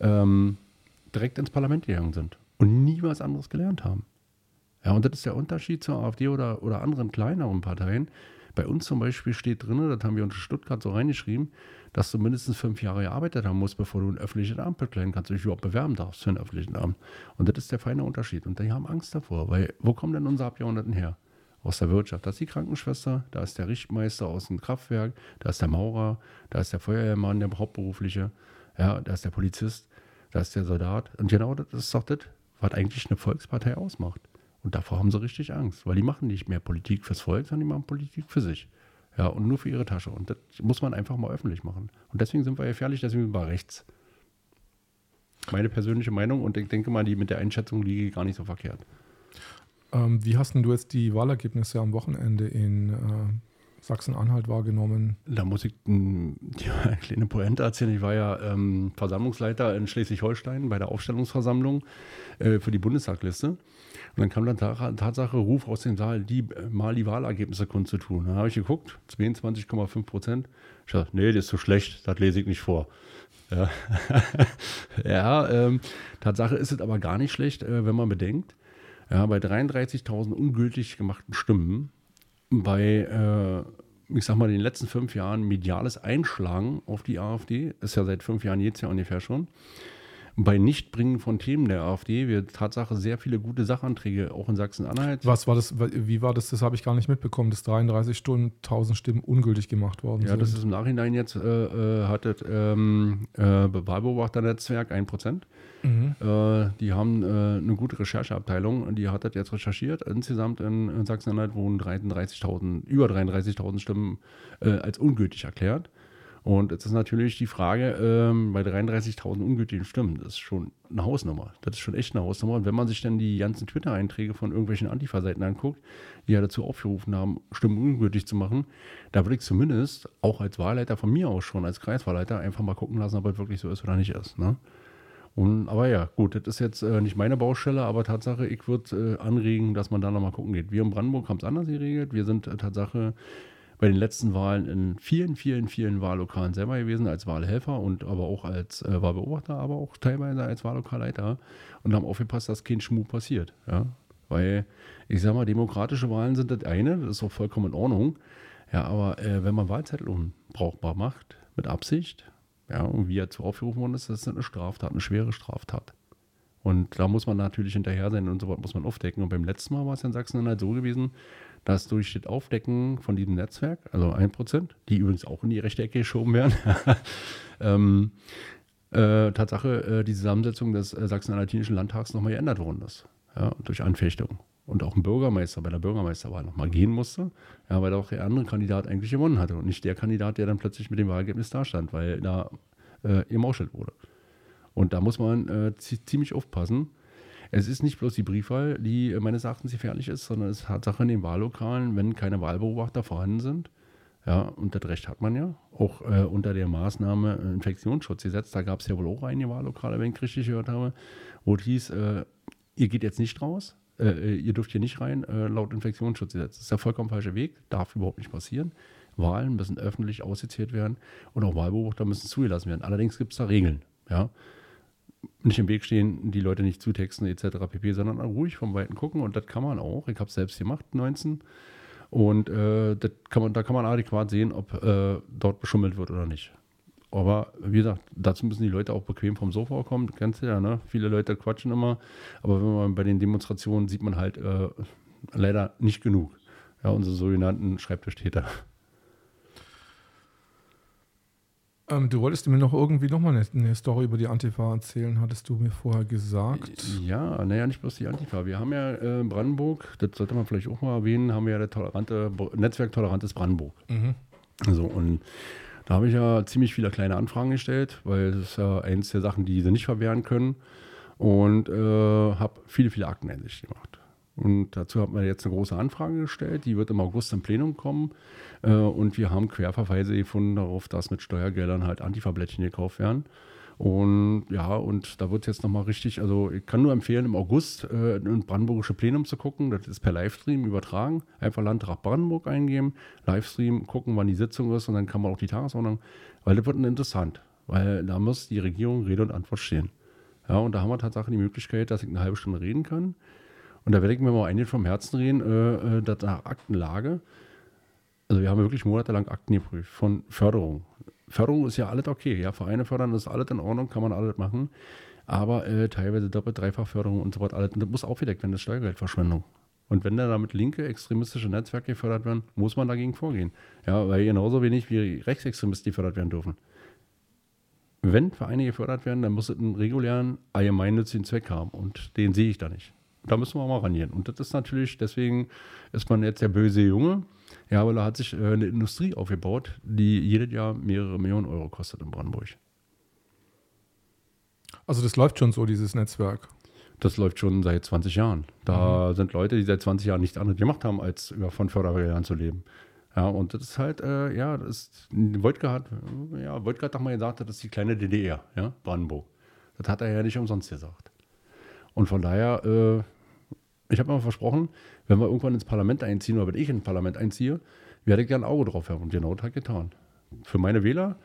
ähm, direkt ins Parlament gegangen sind und nie was anderes gelernt haben. Ja, und das ist der Unterschied zur AfD oder, oder anderen kleineren Parteien. Bei uns zum Beispiel steht drin, das haben wir unter Stuttgart so reingeschrieben, dass du mindestens fünf Jahre gearbeitet haben musst, bevor du ein öffentliches Amt bekleiden kannst, dich überhaupt bewerben darfst für ein öffentliches Amt. Und das ist der feine Unterschied. Und die haben Angst davor, weil wo kommen denn unsere Abgeordneten her? Aus der Wirtschaft. Das ist die Krankenschwester, da ist der Richtmeister aus dem Kraftwerk, da ist der Maurer, da ist der Feuerwehrmann, der Hauptberufliche, ja, da ist der Polizist, da ist der Soldat. Und genau das ist doch das, was eigentlich eine Volkspartei ausmacht. Und davor haben sie richtig Angst, weil die machen nicht mehr Politik fürs Volk, sondern die machen Politik für sich. Ja, und nur für ihre Tasche. Und das muss man einfach mal öffentlich machen. Und deswegen sind wir gefährlich, deswegen sind wir rechts. Meine persönliche Meinung und ich denke mal, die mit der Einschätzung liege gar nicht so verkehrt. Ähm, wie hast denn du jetzt die Wahlergebnisse am Wochenende in äh, Sachsen-Anhalt wahrgenommen? Da muss ich hm, ja, eine [laughs] kleine Pointe erzählen. Ich war ja ähm, Versammlungsleiter in Schleswig-Holstein bei der Aufstellungsversammlung äh, für die Bundestagliste. Und dann kam dann Tatsache Ruf aus dem Saal, die äh, mal die Wahlergebnisse kundzutun. Dann habe ich geguckt, 22,5 Prozent. Ich dachte, nee, das ist zu schlecht, das lese ich nicht vor. Ja, [laughs] ja ähm, Tatsache ist es aber gar nicht schlecht, äh, wenn man bedenkt, ja, bei 33.000 ungültig gemachten Stimmen, bei, äh, ich sag mal, den letzten fünf Jahren mediales Einschlagen auf die AfD, ist ja seit fünf Jahren jetzt ja ungefähr schon, bei Nichtbringen von Themen der AfD wir Tatsache sehr viele gute Sachanträge auch in Sachsen-Anhalt. Was war das, wie war das, das habe ich gar nicht mitbekommen, dass 33 Stunden 1000 Stimmen ungültig gemacht worden ja, sind. Ja, das ist im Nachhinein jetzt, äh, äh, hat das ähm, äh, Wahlbeobachternetzwerk 1%. Mhm. Äh, die haben äh, eine gute Rechercheabteilung und die hat das jetzt recherchiert. Insgesamt in, in Sachsen-Anhalt wurden 33.000, über 33.000 Stimmen äh, als ungültig erklärt. Und jetzt ist natürlich die Frage, ähm, bei 33.000 ungültigen Stimmen, das ist schon eine Hausnummer. Das ist schon echt eine Hausnummer. Und wenn man sich dann die ganzen Twitter-Einträge von irgendwelchen Antifa-Seiten anguckt, die ja dazu aufgerufen haben, Stimmen ungültig zu machen, da würde ich zumindest auch als Wahlleiter von mir aus schon, als Kreiswahlleiter, einfach mal gucken lassen, ob es wirklich so ist oder nicht ist. Ne? Und, aber ja, gut, das ist jetzt äh, nicht meine Baustelle, aber Tatsache, ich würde äh, anregen, dass man da nochmal gucken geht. Wir in Brandenburg haben es anders geregelt. Wir sind äh, Tatsache bei den letzten Wahlen in vielen, vielen, vielen Wahllokalen selber gewesen, als Wahlhelfer und aber auch als äh, Wahlbeobachter, aber auch teilweise als Wahllokalleiter und haben aufgepasst, dass kein Schmuh passiert. Ja? Weil, ich sag mal, demokratische Wahlen sind das eine, das ist auch vollkommen in Ordnung. Ja, aber äh, wenn man Wahlzettel unbrauchbar macht, mit Absicht, ja, und wie er zu aufgerufen worden ist, das ist eine Straftat, eine schwere Straftat. Und da muss man natürlich hinterher sein und so was muss man aufdecken. Und beim letzten Mal war es in Sachsen dann halt so gewesen, dass durch das Aufdecken von diesem Netzwerk, also 1%, die übrigens auch in die rechte Ecke geschoben werden, [laughs] ähm, äh, Tatsache äh, die Zusammensetzung des äh, Sachsen-Anhaltinischen Landtags nochmal geändert worden ist. Ja, durch Anfechtung. Und auch ein Bürgermeister bei der Bürgermeisterwahl nochmal gehen musste, ja, weil auch der andere Kandidat eigentlich gewonnen hatte und nicht der Kandidat, der dann plötzlich mit dem Wahlergebnis dastand, weil da äh, gemauschelt wurde. Und da muss man äh, ziemlich aufpassen, es ist nicht bloß die Briefwahl, die äh, meines Erachtens gefährlich ist, sondern es hat Sache in den Wahllokalen, wenn keine Wahlbeobachter vorhanden sind. Ja, und das Recht hat man ja. Auch äh, unter der Maßnahme äh, Infektionsschutzgesetz, da gab es ja wohl auch einige Wahllokale, wenn ich richtig gehört habe, wo es hieß, äh, ihr geht jetzt nicht raus, äh, äh ihr dürft hier nicht rein, laut Infektionsschutzgesetz. Das ist der vollkommen falsche Weg, darf überhaupt nicht passieren. Wahlen müssen öffentlich ausgezählt werden und auch Wahlbeobachter müssen zugelassen werden. Allerdings gibt es da Regeln. Ja nicht im Weg stehen, die Leute nicht zutexten etc. pp, sondern ruhig vom Weiten gucken und das kann man auch. Ich habe es selbst gemacht, 19. Und äh, kann man, da kann man adäquat sehen, ob äh, dort beschummelt wird oder nicht. Aber wie gesagt, dazu müssen die Leute auch bequem vom Sofa kommen. Kennst du ja, ne? Viele Leute quatschen immer. Aber wenn man bei den Demonstrationen sieht man halt äh, leider nicht genug. Ja, unsere sogenannten Schreibtischtäter. Ähm, du wolltest mir noch irgendwie nochmal eine, eine Story über die Antifa erzählen, hattest du mir vorher gesagt. Ja, naja, nicht bloß die Antifa. Wir haben ja äh, in Brandenburg, das sollte man vielleicht auch mal erwähnen, haben wir ja das tolerante Netzwerk Tolerantes Brandenburg. Mhm. So, und Da habe ich ja ziemlich viele kleine Anfragen gestellt, weil das ist ja eins der Sachen, die sie nicht verwehren können. Und äh, habe viele, viele Akteneinsicht gemacht. Und dazu hat man jetzt eine große Anfrage gestellt, die wird im August im Plenum kommen. Äh, und wir haben Querverweise gefunden darauf, dass mit Steuergeldern halt Antifa-Blättchen gekauft werden. Und ja, und da wird jetzt nochmal richtig, also ich kann nur empfehlen, im August äh, ein brandenburgische Plenum zu gucken. Das ist per Livestream übertragen. Einfach Landtag Brandenburg eingeben, Livestream, gucken, wann die Sitzung ist und dann kann man auch die Tagesordnung, weil das wird interessant, weil da muss die Regierung Rede und Antwort stehen. Ja, und da haben wir tatsächlich die Möglichkeit, dass ich eine halbe Stunde reden kann. Und da werde ich mir mal einiges vom Herzen reden, äh, äh, dass nach Aktenlage, also wir haben wirklich monatelang Akten geprüft von Förderung, Förderung ist ja alles okay. Ja, Vereine fördern ist alles in Ordnung, kann man alles machen. Aber äh, teilweise doppelt, dreifach Förderung und so weiter, alles, das muss aufgedeckt werden, das ist Steuergeldverschwendung. Und wenn da damit linke extremistische Netzwerke gefördert werden, muss man dagegen vorgehen. Ja, weil genauso wenig wie Rechtsextremisten gefördert werden dürfen. Wenn Vereine gefördert werden, dann muss es einen regulären, allgemeinnützigen Zweck haben. Und den sehe ich da nicht. Da müssen wir mal rangehen. Und das ist natürlich, deswegen ist man jetzt der böse Junge, ja, weil er hat sich äh, eine Industrie aufgebaut, die jedes Jahr mehrere Millionen Euro kostet in Brandenburg. Also das läuft schon so, dieses Netzwerk. Das läuft schon seit 20 Jahren. Da mhm. sind Leute, die seit 20 Jahren nichts anderes gemacht haben, als von Fördergeldern zu leben. Ja, und das ist halt, äh, ja, das ist, Wojtka hat, ja, Wojtka hat doch mal gesagt, das ist die kleine DDR, ja, Brandenburg. Das hat er ja nicht umsonst gesagt. Und von daher, äh, ich habe mir versprochen, wenn wir irgendwann ins Parlament einziehen oder wenn ich ins Parlament einziehe, werde ich gerne ein Auge drauf haben. Und genau das hat getan. Für meine Wähler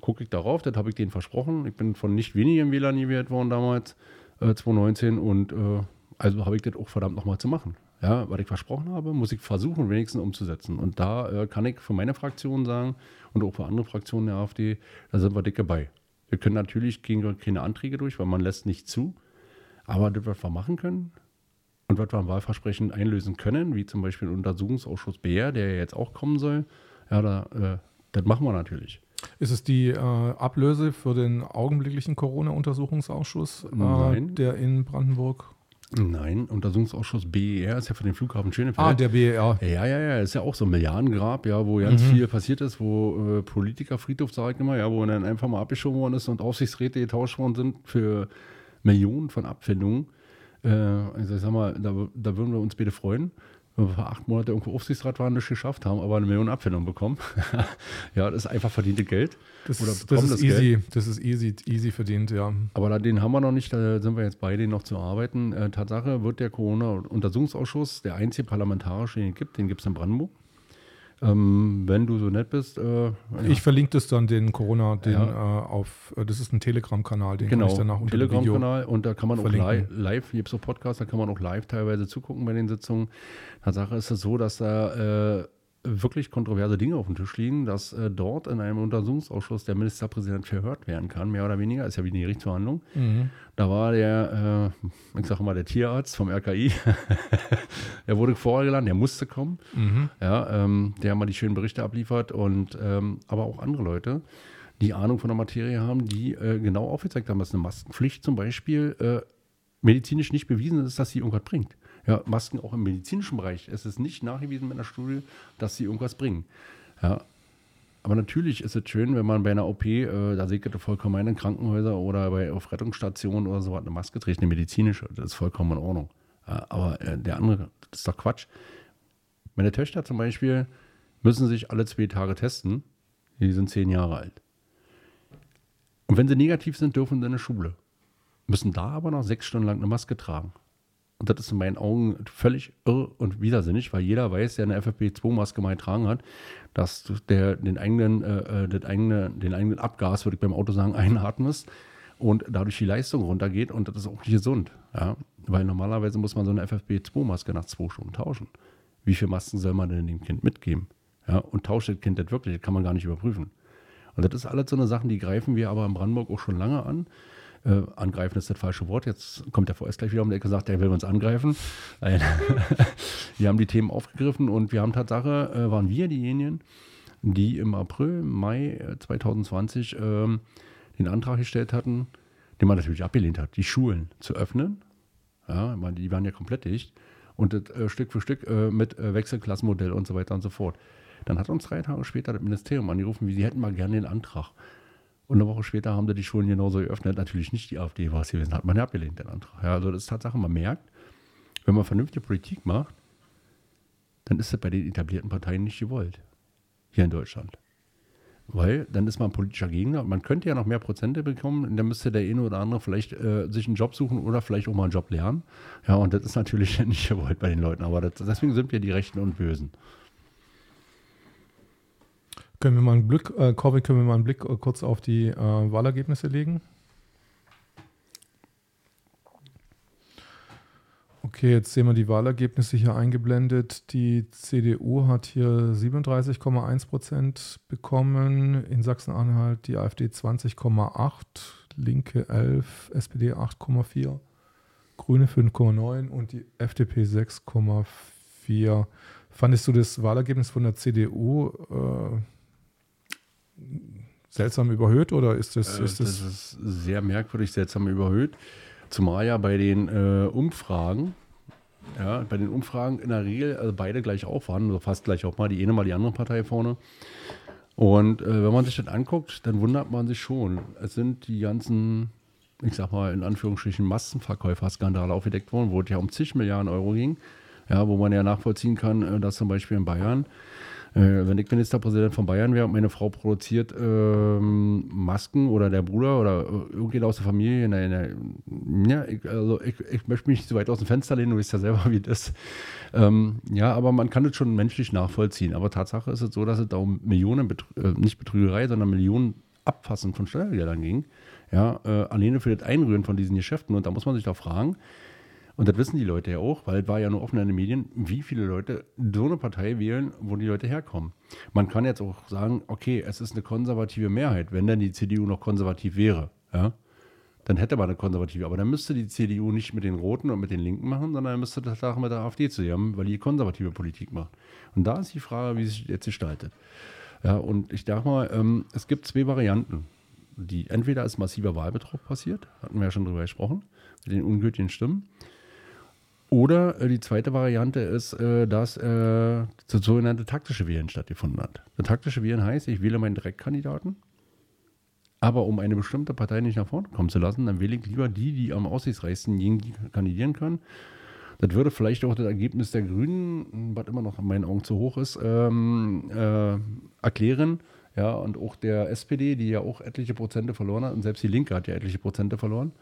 gucke ich darauf, das habe ich denen versprochen. Ich bin von nicht wenigen Wählern gewählt worden damals, äh, 2019. Und äh, also habe ich das auch verdammt nochmal zu machen. Ja, was ich versprochen habe, muss ich versuchen, wenigstens umzusetzen. Und da äh, kann ich für meine Fraktion sagen und auch für andere Fraktionen der AfD, da sind wir dicke bei. Wir können natürlich gegen keine Anträge durch, weil man lässt nicht zu. Aber das, was wir machen können, und was wir am Wahlversprechen einlösen können, wie zum Beispiel den Untersuchungsausschuss BR, der ja jetzt auch kommen soll, ja, da, äh, das machen wir natürlich. Ist es die äh, Ablöse für den augenblicklichen Corona-Untersuchungsausschuss, äh, der in Brandenburg Nein, Untersuchungsausschuss BER ist ja für den Flughafen Schönefeld. Ah, der BER. Ja, ja, ja, ist ja auch so ein Milliardengrab, ja, wo ganz mhm. viel passiert ist, wo äh, Politikerfriedhof, sage ich immer, ja, wo dann einfach mal abgeschoben worden ist und Aufsichtsräte getauscht worden sind für Millionen von Abfindungen. Äh, also ich sag mal, da, da würden wir uns bitte freuen wenn wir acht Monate irgendwo Aufsichtsrat waren, nicht geschafft haben, aber eine Million Abfindung bekommen. [laughs] ja, das ist einfach verdiente Geld. Das, Oder das ist das easy, Geld. das ist easy, easy verdient, ja. Aber den haben wir noch nicht, da sind wir jetzt bei, den noch zu arbeiten. Äh, Tatsache wird der Corona-Untersuchungsausschuss der einzige parlamentarische, den es gibt, den gibt es in Brandenburg. Ähm, wenn du so nett bist. Äh, ich verlinke das dann den Corona, den ja. äh, auf, äh, das ist ein Telegram-Kanal, den genau, kann ich danach unter Telegram-Kanal und da kann man verlinken. auch live, live gibt es so Podcasts, da kann man auch live teilweise zugucken bei den Sitzungen. Tatsache ist es so, dass da äh, wirklich kontroverse Dinge auf dem Tisch liegen, dass äh, dort in einem Untersuchungsausschuss der Ministerpräsident verhört werden kann, mehr oder weniger, ist ja wie eine Gerichtsverhandlung. Mhm. Da war der, äh, ich sage mal, der Tierarzt vom RKI, [laughs] der wurde vorgeladen, der musste kommen, mhm. ja, ähm, der mal die schönen Berichte abliefert und ähm, aber auch andere Leute, die Ahnung von der Materie haben, die äh, genau aufgezeigt haben, dass eine Maskenpflicht zum Beispiel äh, medizinisch nicht bewiesen ist, dass sie irgendwas bringt. Ja, Masken auch im medizinischen Bereich. Es ist nicht nachgewiesen mit einer Studie, dass sie irgendwas bringen. Ja, aber natürlich ist es schön, wenn man bei einer OP, äh, da seht ihr vollkommen ein, in Krankenhäusern oder bei, auf Rettungsstationen oder so eine Maske trägt, eine medizinische. Das ist vollkommen in Ordnung. Ja, aber äh, der andere, das ist doch Quatsch. Meine Töchter zum Beispiel müssen sich alle zwei Tage testen. Die sind zehn Jahre alt. Und wenn sie negativ sind, dürfen sie in eine Schule. Müssen da aber noch sechs Stunden lang eine Maske tragen. Und das ist in meinen Augen völlig irr und widersinnig, weil jeder weiß, der eine FFP2-Maske mal getragen hat, dass der den eigenen, äh, äh, das eigene, den eigenen Abgas, würde ich beim Auto sagen, [laughs] einatmest und dadurch die Leistung runtergeht und das ist auch nicht gesund. Ja? Weil normalerweise muss man so eine FFP2-Maske nach zwei Stunden tauschen. Wie viele Masken soll man denn dem Kind mitgeben? Ja? Und tauscht das Kind das wirklich? Das kann man gar nicht überprüfen. Und das ist alles so eine Sachen, die greifen wir aber in Brandenburg auch schon lange an. Äh, angreifen ist das falsche Wort. Jetzt kommt der VS gleich wieder um die Ecke sagt, der will uns angreifen. [laughs] wir haben die Themen aufgegriffen und wir haben Tatsache, äh, waren wir diejenigen, die im April, Mai 2020 äh, ähm, den Antrag gestellt hatten, den man natürlich abgelehnt hat, die Schulen zu öffnen. Ja, die waren ja komplett dicht. Und das, äh, Stück für Stück äh, mit äh, Wechselklassenmodell und so weiter und so fort. Dann hat uns drei Tage später das Ministerium angerufen, wie sie hätten mal gerne den Antrag. Und eine Woche später haben die Schulen genauso geöffnet. Natürlich nicht die AfD war es gewesen, hat man abgelehnt, den Antrag. Ja, also das ist Tatsache, man merkt, wenn man vernünftige Politik macht, dann ist das bei den etablierten Parteien nicht gewollt. Hier in Deutschland. Weil dann ist man politischer Gegner. Man könnte ja noch mehr Prozente bekommen. Dann müsste der eine oder andere vielleicht äh, sich einen Job suchen oder vielleicht auch mal einen Job lernen. Ja, und das ist natürlich [laughs] nicht gewollt bei den Leuten. Aber das, deswegen sind wir die Rechten und Bösen. Können wir mal einen Blick, äh, Corby, können wir mal einen Blick äh, kurz auf die äh, Wahlergebnisse legen? Okay, jetzt sehen wir die Wahlergebnisse hier eingeblendet. Die CDU hat hier 37,1 Prozent bekommen, in Sachsen-Anhalt die AfD 20,8, Linke 11, SPD 8,4, Grüne 5,9 und die FDP 6,4. Fandest du das Wahlergebnis von der CDU äh, seltsam überhöht oder ist das, äh, ist das, das ist sehr merkwürdig seltsam überhöht? Zumal ja bei den äh, Umfragen, ja, bei den Umfragen in der Regel also beide gleich auf waren, also fast gleich auf mal die eine mal die andere Partei vorne. Und äh, wenn man sich das anguckt, dann wundert man sich schon. Es sind die ganzen, ich sag mal in Anführungsstrichen, Massenverkäuferskandale aufgedeckt worden, wo es ja um zig Milliarden Euro ging. Ja, wo man ja nachvollziehen kann, äh, dass zum Beispiel in Bayern wenn ich Ministerpräsident von Bayern wäre und meine Frau produziert ähm, Masken oder der Bruder oder äh, irgendjemand aus der Familie, nein, nein, ja, ich, also ich, ich, möchte mich nicht so weit aus dem Fenster lehnen, du weißt ja selber, [laughs] wie das ist. Ähm, ja, aber man kann das schon menschlich nachvollziehen. Aber Tatsache ist es so, dass es da um Millionen, äh, nicht Betrügerei, sondern Millionen Abfassen von Steuergeldern ging. Ja, äh, alleine für das Einrühren von diesen Geschäften. Und da muss man sich doch fragen, und das wissen die Leute ja auch, weil es war ja nur offen in den Medien, wie viele Leute so eine Partei wählen, wo die Leute herkommen. Man kann jetzt auch sagen, okay, es ist eine konservative Mehrheit, wenn dann die CDU noch konservativ wäre. Ja? Dann hätte man eine konservative. Aber dann müsste die CDU nicht mit den Roten und mit den Linken machen, sondern müsste das auch mit der AfD zusammen, weil die konservative Politik macht. Und da ist die Frage, wie sich jetzt gestaltet. Ja, und ich dachte mal, ähm, es gibt zwei Varianten. Die entweder ist massiver Wahlbetrug passiert, hatten wir ja schon drüber gesprochen, mit den ungültigen Stimmen. Oder äh, die zweite Variante ist, äh, dass äh, das sogenannte taktische Wählen stattgefunden hat. Das taktische Wählen heißt, ich wähle meinen Direktkandidaten, aber um eine bestimmte Partei nicht nach vorne kommen zu lassen, dann wähle ich lieber die, die am aussichtsreichsten gegen die kandidieren können. Das würde vielleicht auch das Ergebnis der Grünen, was immer noch in meinen Augen zu hoch ist, ähm, äh, erklären. Ja, und auch der SPD, die ja auch etliche Prozente verloren hat, und selbst die Linke hat ja etliche Prozente verloren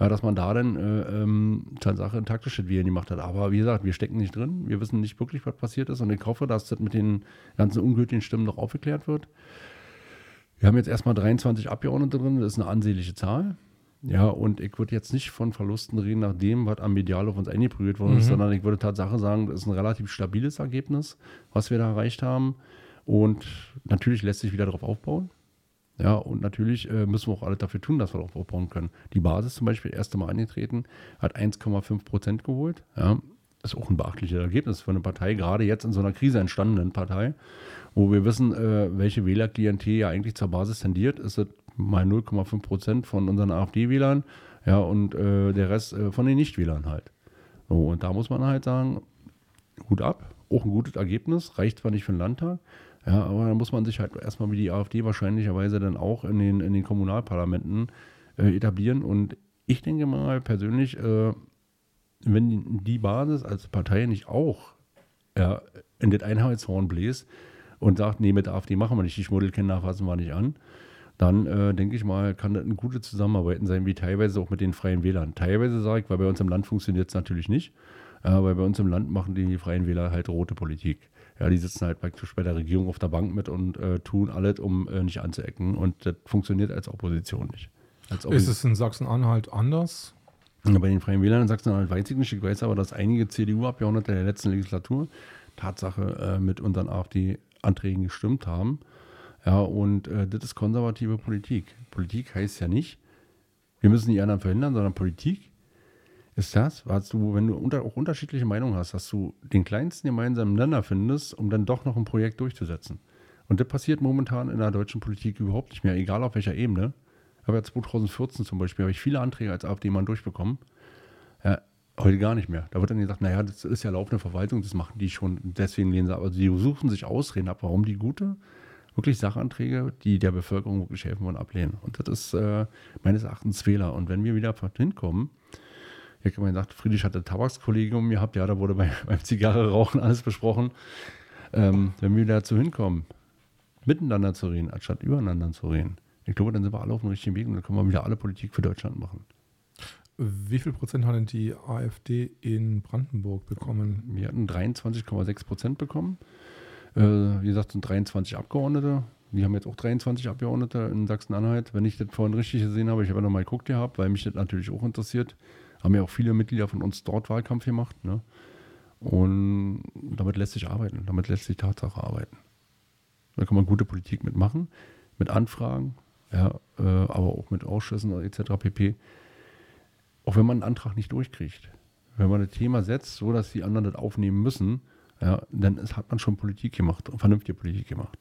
ja, dass man da dann äh, ähm, Tatsache ein taktisches Wählen gemacht hat. Aber wie gesagt, wir stecken nicht drin. Wir wissen nicht wirklich, was passiert ist. Und ich hoffe, dass das mit den ganzen ungültigen Stimmen noch aufgeklärt wird. Wir haben jetzt erstmal 23 Abgeordnete drin. Das ist eine ansehnliche Zahl. Ja, und ich würde jetzt nicht von Verlusten reden nach dem, was am Medial auf uns eingeprügelt worden ist, mhm. sondern ich würde Tatsache sagen, das ist ein relativ stabiles Ergebnis, was wir da erreicht haben. Und natürlich lässt sich wieder darauf aufbauen. Ja, und natürlich äh, müssen wir auch alle dafür tun, dass wir darauf aufbauen können. Die Basis zum Beispiel, erste Mal angetreten, hat 1,5 Prozent geholt. Ja, ist auch ein beachtliches Ergebnis für eine Partei, gerade jetzt in so einer Krise entstandenen Partei, wo wir wissen, äh, welche Wählerklientel ja eigentlich zur Basis tendiert, ist es mal 0,5 Prozent von unseren AfD-Wählern, ja, und äh, der Rest äh, von den Nichtwählern halt. So, und da muss man halt sagen, Hut ab, auch ein gutes Ergebnis, reicht zwar nicht für den Landtag, ja, aber da muss man sich halt erstmal wie die AfD wahrscheinlicherweise dann auch in den, in den Kommunalparlamenten äh, etablieren. Und ich denke mal persönlich, äh, wenn die Basis als Partei nicht auch ja, in das Einheitshorn bläst und sagt, nee, mit der AfD machen wir nicht, die Schmuddelkinder fassen wir nicht an, dann äh, denke ich mal, kann das eine gute Zusammenarbeit sein, wie teilweise auch mit den Freien Wählern. Teilweise sage ich, weil bei uns im Land funktioniert es natürlich nicht, äh, weil bei uns im Land machen die Freien Wähler halt rote Politik. Ja, die sitzen halt praktisch bei der Regierung auf der Bank mit und äh, tun alles, um äh, nicht anzuecken. Und das funktioniert als Opposition nicht. Als Oppos ist es in Sachsen-Anhalt anders? Ja, bei den Freien Wählern in Sachsen-Anhalt weiß ich nicht. Ich weiß aber, dass einige CDU-Abgeordnete der letzten Legislatur Tatsache äh, mit unseren AfD-Anträgen gestimmt haben. Ja, und äh, das ist konservative Politik. Politik heißt ja nicht, wir müssen die anderen verhindern, sondern Politik ist das, was du, wenn du unter, auch unterschiedliche Meinungen hast, dass du den kleinsten gemeinsamen Nenner findest, um dann doch noch ein Projekt durchzusetzen. Und das passiert momentan in der deutschen Politik überhaupt nicht mehr, egal auf welcher Ebene. Aber 2014 zum Beispiel habe ich viele Anträge als AfD-Mann durchbekommen. Ja, Heute gar nicht mehr. Da wird dann gesagt, naja, das ist ja laufende Verwaltung, das machen die schon. Deswegen lehnen sie ab. Also die suchen sich Ausreden ab, warum die gute, wirklich Sachanträge, die der Bevölkerung wirklich helfen wollen, ablehnen. Und das ist äh, meines Erachtens Fehler. Und wenn wir wieder hinkommen, ich habe gesagt, Friedrich hatte Tabakskollegium gehabt, ja, da wurde bei, [laughs] beim Zigarre rauchen alles besprochen. Ähm, wenn wir dazu hinkommen, miteinander zu reden, anstatt übereinander zu reden, ich glaube, dann sind wir alle auf dem richtigen Weg und dann können wir wieder alle Politik für Deutschland machen. Wie viel Prozent hat denn die AfD in Brandenburg bekommen? Wir hatten 23,6 Prozent bekommen. Äh, wie gesagt, sind 23 Abgeordnete. Wir haben jetzt auch 23 Abgeordnete in Sachsen-Anhalt. Wenn ich das vorhin richtig gesehen habe, ich habe ja nochmal geguckt gehabt, weil mich das natürlich auch interessiert. Haben ja auch viele Mitglieder von uns dort Wahlkampf gemacht. Ne? Und damit lässt sich arbeiten, damit lässt sich Tatsache arbeiten. Da kann man gute Politik mitmachen, mit Anfragen, ja, äh, aber auch mit Ausschüssen etc. pp. Auch wenn man einen Antrag nicht durchkriegt. Wenn man ein Thema setzt, so dass die anderen das aufnehmen müssen, ja, dann ist, hat man schon Politik gemacht, vernünftige Politik gemacht.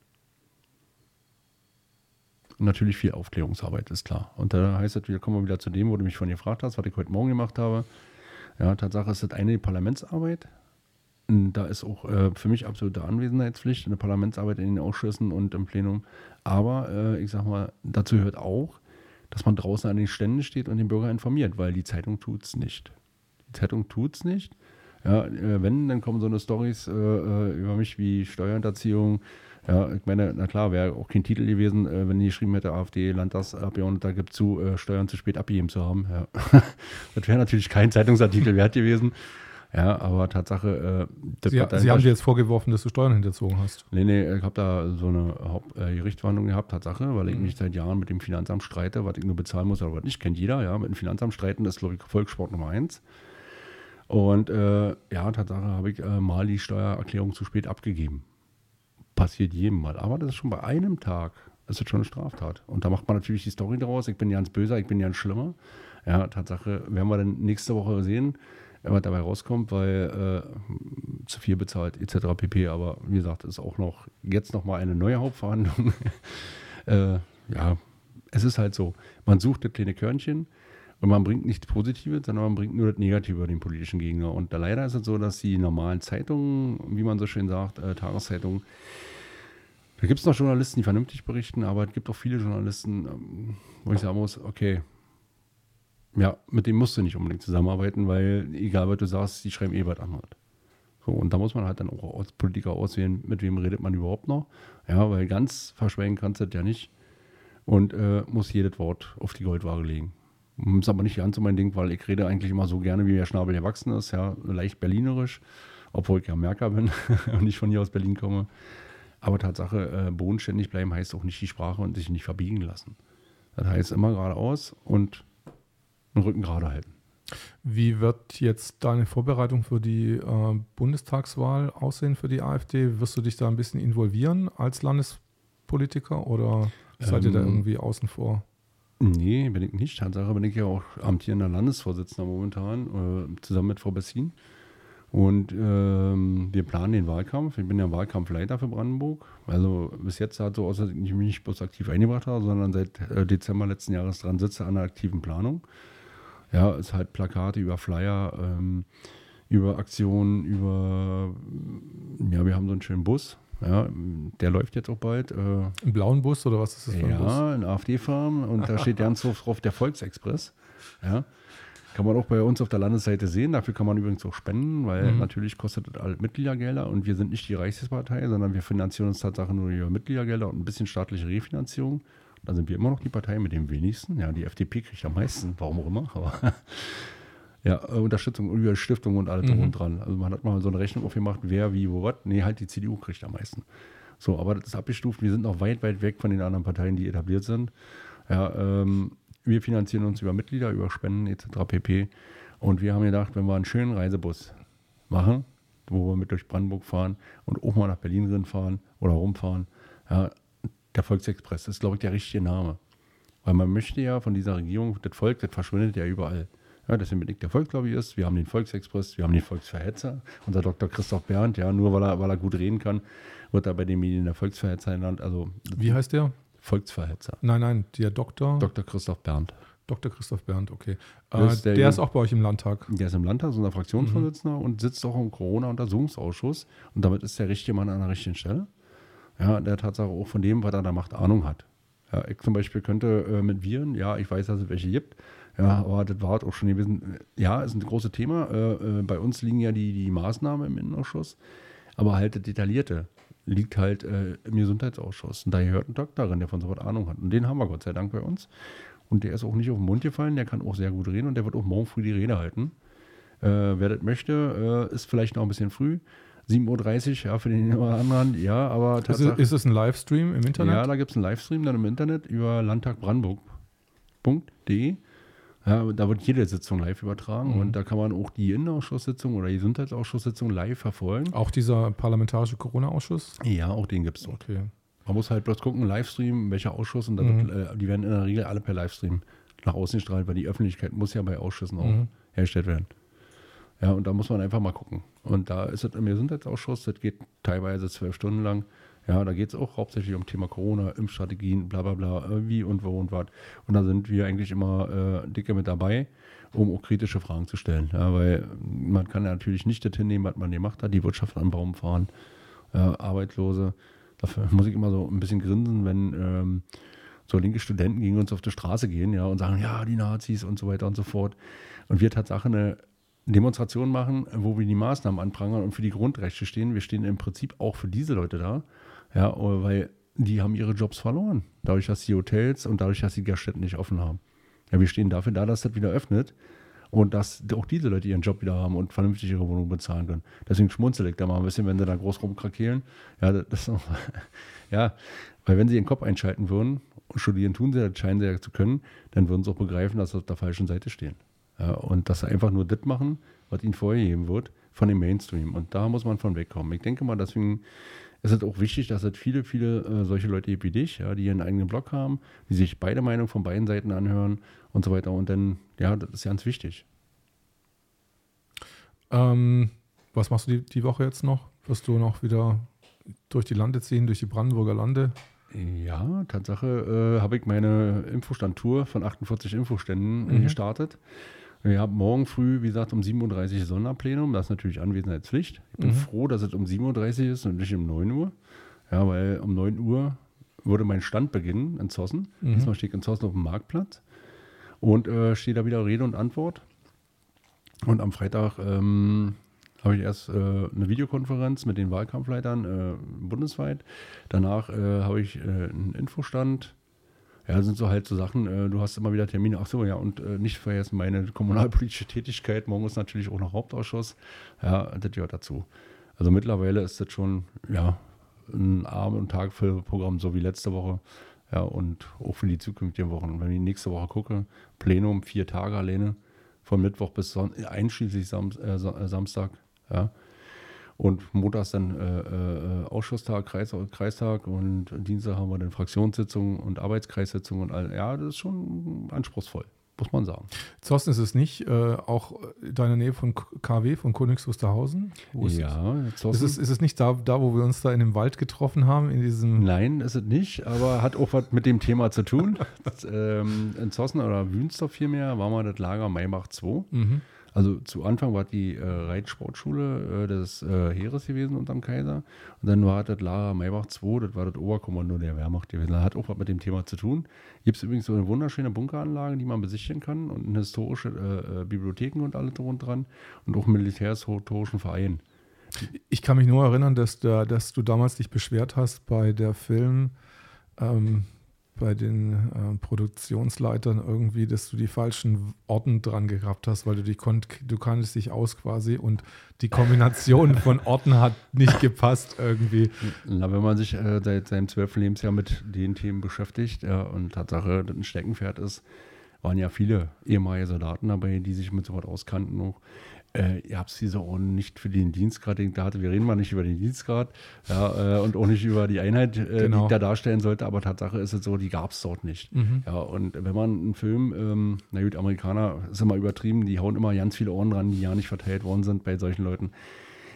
Natürlich viel Aufklärungsarbeit, ist klar. Und da heißt es, wir kommen wieder zu dem, wo du mich von gefragt hast, was ich heute Morgen gemacht habe. Ja, Tatsache ist das eine die Parlamentsarbeit. Da ist auch äh, für mich absolute Anwesenheitspflicht in der Parlamentsarbeit in den Ausschüssen und im Plenum. Aber äh, ich sag mal, dazu gehört auch, dass man draußen an den Ständen steht und den Bürger informiert, weil die Zeitung tut es nicht. Die Zeitung tut es nicht. Ja, äh, wenn, dann kommen so eine Stories äh, äh, über mich wie Steuerhinterziehung. Ja, ich meine, na klar, wäre auch kein Titel gewesen, äh, wenn die geschrieben hätte, AfD-Landtagsabgeordneter gibt zu, äh, Steuern zu spät abgegeben zu haben. Ja. [laughs] das wäre natürlich kein Zeitungsartikel wert gewesen. Ja, aber Tatsache. Äh, Sie, Sie haben dir jetzt vorgeworfen, dass du Steuern hinterzogen hast. Nee, nee, ich habe da so eine Hauptgerichtsverhandlung äh, gehabt, Tatsache, weil ich mhm. mich seit Jahren mit dem Finanzamt streite, was ich nur bezahlen muss, aber was nicht kennt jeder, ja. Mit dem Finanzamt streiten das ist, glaube ich, Volkssport Nummer eins. Und äh, ja, Tatsache habe ich äh, mal die Steuererklärung zu spät abgegeben. Passiert jedem mal. Aber das ist schon bei einem Tag, das ist schon eine Straftat. Und da macht man natürlich die Story daraus. Ich bin ganz böser, ich bin ganz schlimmer. Ja, Tatsache werden wir dann nächste Woche sehen was dabei rauskommt, weil äh, zu viel bezahlt etc. pp. Aber wie gesagt, ist auch noch jetzt noch mal eine neue Hauptverhandlung. [laughs] äh, ja, es ist halt so. Man sucht das kleine Körnchen und man bringt nichts Positives, sondern man bringt nur das Negative über den politischen Gegner. Und da leider ist es so, dass die normalen Zeitungen, wie man so schön sagt, äh, Tageszeitungen, da gibt es noch Journalisten, die vernünftig berichten, aber es gibt auch viele Journalisten, ähm, wo ich sagen muss, okay, ja, mit dem musst du nicht unbedingt zusammenarbeiten, weil egal, was du sagst, die schreiben eh was anderes. So, und da muss man halt dann auch als Politiker auswählen, mit wem redet man überhaupt noch. Ja, weil ganz verschweigen kannst du das ja nicht. Und äh, muss jedes Wort auf die Goldwaage legen. Ist aber nicht ganz so mein Ding, weil ich rede eigentlich immer so gerne, wie der Schnabel erwachsen ist, ja, leicht berlinerisch, obwohl ich ja Merker bin [laughs] und nicht von hier aus Berlin komme. Aber Tatsache, äh, bodenständig bleiben heißt auch nicht die Sprache und sich nicht verbiegen lassen. Das heißt immer geradeaus und den Rücken gerade halten. Wie wird jetzt deine Vorbereitung für die äh, Bundestagswahl aussehen für die AfD? Wirst du dich da ein bisschen involvieren als Landespolitiker oder seid ähm, ihr da ähm, irgendwie außen vor? Nee, bin ich nicht. Tatsache bin ich ja auch amtierender Landesvorsitzender momentan, äh, zusammen mit Frau Bessin. Und ähm, wir planen den Wahlkampf. Ich bin ja Wahlkampfleiter für Brandenburg. Also bis jetzt hat so aus, dass ich mich nicht bloß aktiv eingebracht habe, sondern seit äh, Dezember letzten Jahres dran sitze an der aktiven Planung. Ja, ist halt Plakate über Flyer, ähm, über Aktionen, über, ja, wir haben so einen schönen Bus. Ja, der läuft jetzt auch bald. Äh, Einen blauen Bus oder was ist das für ein ja, Bus? Ja, ein AfD-Farm und da steht ganz so drauf der Volksexpress. Ja. Kann man auch bei uns auf der Landesseite sehen. Dafür kann man übrigens auch spenden, weil mhm. natürlich kostet das halt Mitgliedergelder und wir sind nicht die Reichspartei, sondern wir finanzieren uns Tatsache nur über Mitgliedergelder und ein bisschen staatliche Refinanzierung. Da sind wir immer noch die Partei mit dem wenigsten. Ja, die FDP kriegt am meisten, warum auch immer. Aber ja, äh, Unterstützung über Stiftung und alles mhm. und dran. Also man hat mal so eine Rechnung aufgemacht, wer, wie, wo, was. Nee, halt die CDU kriegt am meisten. So, aber das ist abgestuft. Wir sind noch weit, weit weg von den anderen Parteien, die etabliert sind. Ja, ähm, wir finanzieren uns über Mitglieder, über Spenden etc. pp. Und wir haben gedacht, wenn wir einen schönen Reisebus machen, wo wir mit durch Brandenburg fahren und auch mal nach Berlin drin fahren oder rumfahren, ja, der Volksexpress ist, glaube ich, der richtige Name. Weil man möchte ja von dieser Regierung, das Volk, das verschwindet ja überall. Ja, deswegen bin ich der Volkslobbyist. Wir haben den Volksexpress, wir haben den Volksverhetzer. Unser Dr. Christoph Berndt, ja, nur weil er, weil er gut reden kann, wird er bei den Medien der Volksverhetzer genannt. Also, Wie heißt der? Volksverhetzer. Nein, nein, der Doktor. Dr. Christoph Berndt. Dr. Christoph Berndt, okay. Äh, der, der ist auch bei euch im Landtag. Der ist im Landtag, ist unser Fraktionsvorsitzender mhm. und sitzt auch im Corona-Untersuchungsausschuss. Und damit ist der richtige Mann an der richtigen Stelle. Ja, der Tatsache auch von dem, was er da macht, Ahnung hat. Ja, ich zum Beispiel könnte äh, mit Viren, ja, ich weiß, dass es welche gibt, ja, aber das war halt auch schon gewesen. Ja, ist ein großes Thema. Äh, äh, bei uns liegen ja die, die Maßnahmen im Innenausschuss, aber halt das Detaillierte liegt halt äh, im Gesundheitsausschuss. Und da gehört ein Doktor der von so was Ahnung hat. Und den haben wir Gott sei Dank bei uns. Und der ist auch nicht auf den Mund gefallen, der kann auch sehr gut reden und der wird auch morgen früh die Rede halten. Äh, wer das möchte, äh, ist vielleicht noch ein bisschen früh. 7.30 Uhr, ja, für den oder anderen, ja, aber ist es, ist es ein Livestream im Internet? Ja, da gibt es einen Livestream dann im Internet über landtagbrandenburg.de. Ja, da wird jede Sitzung live übertragen mhm. und da kann man auch die Innenausschusssitzung oder die Gesundheitsausschusssitzung live verfolgen. Auch dieser parlamentarische Corona-Ausschuss? Ja, auch den gibt es. Okay. Man muss halt bloß gucken, Livestream, welcher Ausschuss und mhm. wird, äh, die werden in der Regel alle per Livestream nach außen gestrahlt, weil die Öffentlichkeit muss ja bei Ausschüssen auch mhm. hergestellt werden. Ja, und da muss man einfach mal gucken. Und da ist es im Gesundheitsausschuss, das geht teilweise zwölf Stunden lang. Ja, da geht es auch hauptsächlich um Thema Corona, Impfstrategien, bla bla bla, äh, wie und wo und was. Und da sind wir eigentlich immer äh, dicke mit dabei, um auch kritische Fragen zu stellen. Ja, weil man kann ja natürlich nicht das hinnehmen, was man gemacht hat, die Wirtschaft an Baum fahren, äh, Arbeitslose. Dafür muss ich immer so ein bisschen grinsen, wenn ähm, so linke Studenten gegen uns auf die Straße gehen, ja, und sagen, ja, die Nazis und so weiter und so fort. Und wir Tatsache eine Demonstration machen, wo wir die Maßnahmen anprangern und für die Grundrechte stehen. Wir stehen im Prinzip auch für diese Leute da, ja, weil die haben ihre Jobs verloren, dadurch, dass die Hotels und dadurch, dass die Gaststätten nicht offen haben. Ja, wir stehen dafür da, dass das wieder öffnet und dass auch diese Leute ihren Job wieder haben und vernünftig ihre Wohnung bezahlen können. Deswegen schmunzel ich da mal ein bisschen, wenn sie da groß rumkrakehlen. Ja, das, [laughs] ja, weil wenn sie ihren Kopf einschalten würden und studieren tun sie, das scheinen sie ja zu können, dann würden sie auch begreifen, dass sie auf der falschen Seite stehen. Ja, und dass sie einfach nur das machen, was ihnen vorgegeben wird von dem Mainstream. Und da muss man von wegkommen. Ich denke mal, deswegen ist es auch wichtig, dass es viele, viele äh, solche Leute gibt wie dich, ja, die ihren eigenen Blog haben, die sich beide Meinungen von beiden Seiten anhören und so weiter. Und dann, ja, das ist ganz wichtig. Ähm, was machst du die, die Woche jetzt noch? Wirst du noch wieder durch die Lande ziehen, durch die Brandenburger Lande? Ja, Tatsache äh, habe ich meine Infostandtour von 48 Infoständen mhm. gestartet. Wir haben morgen früh, wie gesagt, um 7.30 Uhr Sonderplenum. Das ist natürlich Anwesenheitspflicht. Ich bin mhm. froh, dass es um 7.30 Uhr ist und nicht um 9 Uhr. Ja, weil um 9 Uhr würde mein Stand beginnen in Zossen. Mhm. Diesmal stehe ich in Zossen auf dem Marktplatz und äh, stehe da wieder Rede und Antwort. Und am Freitag ähm, habe ich erst äh, eine Videokonferenz mit den Wahlkampfleitern äh, bundesweit. Danach äh, habe ich äh, einen Infostand ja, sind so halt so Sachen, äh, du hast immer wieder Termine. Ach so, ja, und äh, nicht vergessen, meine kommunalpolitische Tätigkeit. Morgen ist natürlich auch noch Hauptausschuss. Ja, das gehört dazu. Also mittlerweile ist das schon, ja, ein Abend- und Tagfüllprogramm, so wie letzte Woche. Ja, und auch für die zukünftigen Wochen. Wenn ich nächste Woche gucke, Plenum, vier Tage alleine, von Mittwoch bis Son einschließlich Sam äh, äh, Samstag. Ja, und montags dann äh, äh, Ausschusstag, Kreis, Kreistag und Dienstag haben wir dann Fraktionssitzungen und Arbeitskreissitzungen und all. Ja, das ist schon anspruchsvoll, muss man sagen. Zossen ist es nicht, äh, auch deine Nähe von KW, von Königs Wusterhausen? ja, Zossen. Ist es, ist es nicht da, da, wo wir uns da in dem Wald getroffen haben? In diesem Nein, ist es nicht, aber hat auch was mit dem Thema zu tun. [laughs] das, ähm, in Zossen oder Wünsdorf vielmehr war mal das Lager Maybach 2. Mhm. Also zu Anfang war die äh, Reitsportschule äh, des äh, Heeres gewesen unterm Kaiser. Und dann war das Lara Maybach 2, das war das Oberkommando der Wehrmacht gewesen. Das hat auch was mit dem Thema zu tun. Gibt es übrigens so eine wunderschöne Bunkeranlage, die man besichtigen kann und eine historische äh, äh, Bibliotheken und alles drum und dran und auch einen militärhistorischen Verein. Ich kann mich nur erinnern, dass, da, dass du damals dich beschwert hast bei der Film. Ähm, bei den äh, Produktionsleitern irgendwie, dass du die falschen Orten dran gehabt hast, weil du die konnt, du kanntest dich aus quasi und die Kombination [laughs] von Orten hat nicht gepasst irgendwie. Na, wenn man sich äh, seit seinem zwölften Lebensjahr mit den Themen beschäftigt ja, und Tatsache ein Steckenpferd ist, waren ja viele ehemalige Soldaten dabei, die sich mit so was auskannten auch äh, ihr habt diese auch nicht für den Dienstgrad, den ich da hatte. Wir reden mal nicht über den Dienstgrad ja, äh, und auch nicht über die Einheit, äh, genau. die ich da darstellen sollte, aber Tatsache ist es so, die gab es dort nicht. Mhm. Ja, und wenn man einen Film, ähm, na gut, Amerikaner ist immer übertrieben, die hauen immer ganz viele Ohren dran, die ja nicht verteilt worden sind bei solchen Leuten.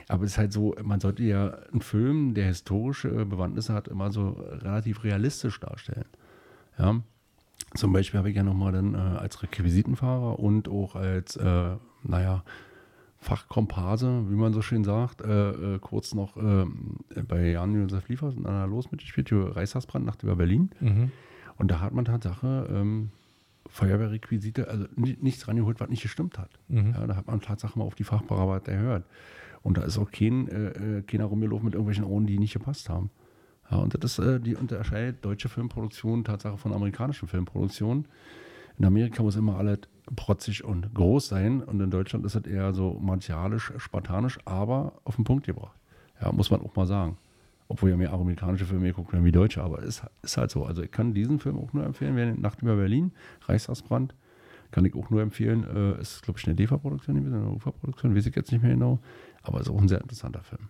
Aber es ist halt so, man sollte ja einen Film, der historische Bewandtnisse hat, immer so relativ realistisch darstellen. Ja. Zum Beispiel habe ich ja nochmal dann äh, als Requisitenfahrer und auch als, äh, naja, Fachkomparse, wie man so schön sagt, äh, äh, kurz noch äh, bei Jan-Josef Liefers in einer Los mitgespielt, die Reichstagsbrandnacht über Berlin. Mhm. Und da hat man Tatsache ähm, Feuerwehrrequisite, also nichts rangeholt, was nicht gestimmt hat. Mhm. Ja, da hat man Tatsache mal auf die Fachbearbeit erhört. Und da ist auch kein, äh, äh, keiner rumgelaufen mit irgendwelchen Ohren, die nicht gepasst haben. Ja, und das ist, äh, die unterscheidet deutsche Filmproduktion Tatsache von amerikanischen Filmproduktionen. In Amerika muss immer alles protzig und groß sein und in Deutschland ist es eher so martialisch, spartanisch, aber auf den Punkt gebracht. Ja, muss man auch mal sagen. Obwohl ja mehr amerikanische Filme gucken wie deutsche, aber es ist, ist halt so. Also ich kann diesen Film auch nur empfehlen, wer Nacht über Berlin, Reichstagsbrand, kann ich auch nur empfehlen. Äh, ist, glaube ich, eine DEFA-Produktion eine UFA-Produktion, weiß ich jetzt nicht mehr genau. Aber ist auch ein sehr interessanter Film.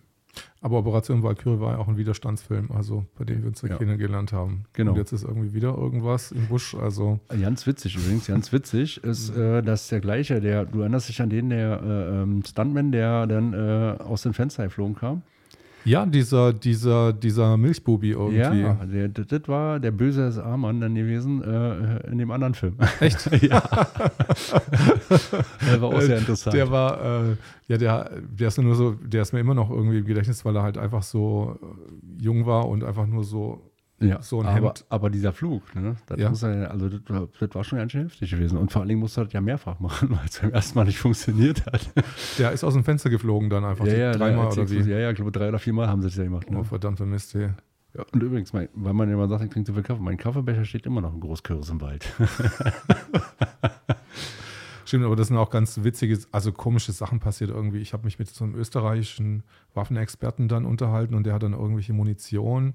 Aber Operation Valkyrie war ja auch ein Widerstandsfilm, also bei dem wir uns ja. kennengelernt haben. Genau. Und jetzt ist irgendwie wieder irgendwas im Busch. Also ganz witzig übrigens, ganz witzig ist, mhm. äh, dass der gleiche, der, du erinnerst dich an den, der äh, ähm, Stuntman, der dann äh, aus dem Fenster geflogen kam. Ja, dieser, dieser, dieser Milchbubi irgendwie. Ja, der, das war der böse SA-Mann dann gewesen äh, in dem anderen Film. Echt? [laughs] ja. der war auch sehr interessant. Der war, äh, ja, der, der ist nur so, der ist mir immer noch irgendwie im Gedächtnis, weil er halt einfach so äh, jung war und einfach nur so ja, so ein aber, Hemd. Aber dieser Flug, ne? Das, ja. er, also das, das, war schon ganz schön heftig gewesen. Und vor allen Dingen musste er das ja mehrfach machen, [laughs] weil es beim ersten Mal nicht funktioniert hat. Der ist aus dem Fenster geflogen dann einfach. Ja, ja, dreimal oder wie? Ja, ja, ich glaube drei oder viermal haben sie das ja gemacht. Ne? Oh, verdammte Mist, ey. Ja, und übrigens, mein, weil man immer sagt, ich trinke zu viel Kaffee. Mein Kaffeebecher steht immer noch in Großkürs im Wald. [laughs] Stimmt, aber das sind auch ganz witzige, also komische Sachen passiert irgendwie. Ich habe mich mit so einem österreichischen Waffenexperten dann unterhalten und der hat dann irgendwelche Munition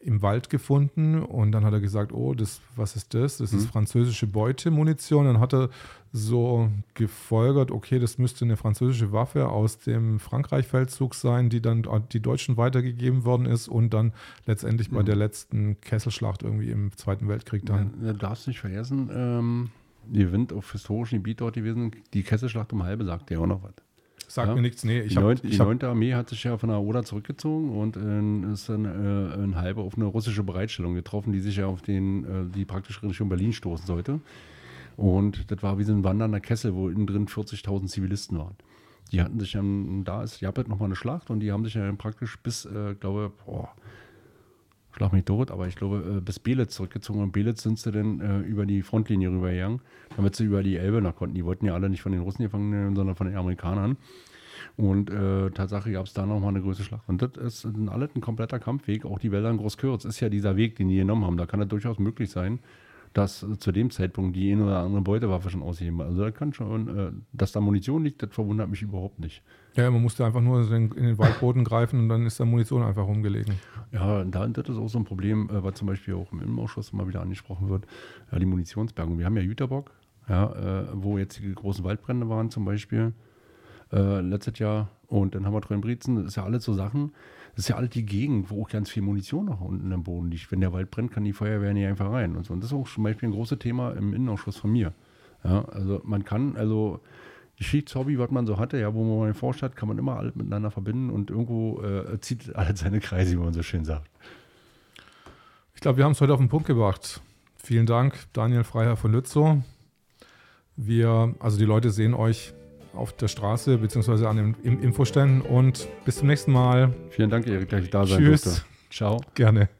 im Wald gefunden und dann hat er gesagt, oh, das, was ist das? Das ist mhm. französische Beutemunition. Dann hat er so gefolgert, okay, das müsste eine französische Waffe aus dem Frankreich-Feldzug sein, die dann die Deutschen weitergegeben worden ist und dann letztendlich mhm. bei der letzten Kesselschlacht irgendwie im Zweiten Weltkrieg dann. Ja, du darfst nicht vergessen, ähm, die Wind auf historischen Gebiet dort gewesen, die Kesselschlacht um Halbe sagt ja auch noch was. Sagt ja. mir nichts, nee. Ich die, hab, die 9. Armee hat sich ja von der Oder zurückgezogen und äh, ist dann äh, ein halber auf eine russische Bereitstellung getroffen, die sich ja auf den, äh, die praktisch Richtung Berlin stoßen sollte. Und das war wie so ein wandernder Kessel, wo innen drin 40.000 Zivilisten waren. Die hatten sich dann, da ist Japet nochmal eine Schlacht und die haben sich ja praktisch bis, äh, glaube boah, schlag mich tot, aber ich glaube, äh, bis Belitz zurückgezogen und Belitz sind sie dann äh, über die Frontlinie rübergegangen, damit sie über die Elbe nach konnten. Die wollten ja alle nicht von den Russen gefangen nehmen, sondern von den Amerikanern. Und äh, Tatsache gab es da nochmal eine größere Schlacht. Und das ist in alles ein kompletter Kampfweg. Auch die Wälder in Großkürz ist ja dieser Weg, den die genommen haben. Da kann das durchaus möglich sein, dass zu dem Zeitpunkt die eine oder andere Beutewaffe schon ausheben. Also da kann schon, äh, dass da Munition liegt, das verwundert mich überhaupt nicht. Ja, man musste einfach nur in den Waldboden greifen und dann ist da Munition einfach rumgelegen. Ja, da, das ist auch so ein Problem, äh, was zum Beispiel auch im Innenausschuss immer wieder angesprochen wird, ja, die Munitionsbergung. Wir haben ja Jüterbock, ja, äh, wo jetzt die großen Waldbrände waren zum Beispiel äh, letztes Jahr und dann haben wir Treuenbrietzen, das ist ja alles so Sachen, das ist ja alles die Gegend, wo auch ganz viel Munition noch unten im Boden liegt. Wenn der Wald brennt, kann die Feuerwehr nicht einfach rein und so. Und das ist auch zum Beispiel ein großes Thema im Innenausschuss von mir. Ja, also man kann, also Geschichtshobby, was man so hatte, ja, wo man forscht hat, kann man immer alles miteinander verbinden und irgendwo äh, zieht [laughs] alles seine Kreise, wie man so schön sagt. Ich glaube, wir haben es heute auf den Punkt gebracht. Vielen Dank, Daniel Freiherr von Lützow. Wir, also die Leute sehen euch auf der Straße bzw. an den Infoständen und bis zum nächsten Mal. Vielen Dank, Erik, dass ich da sein Tschüss. durfte. Ciao. Gerne.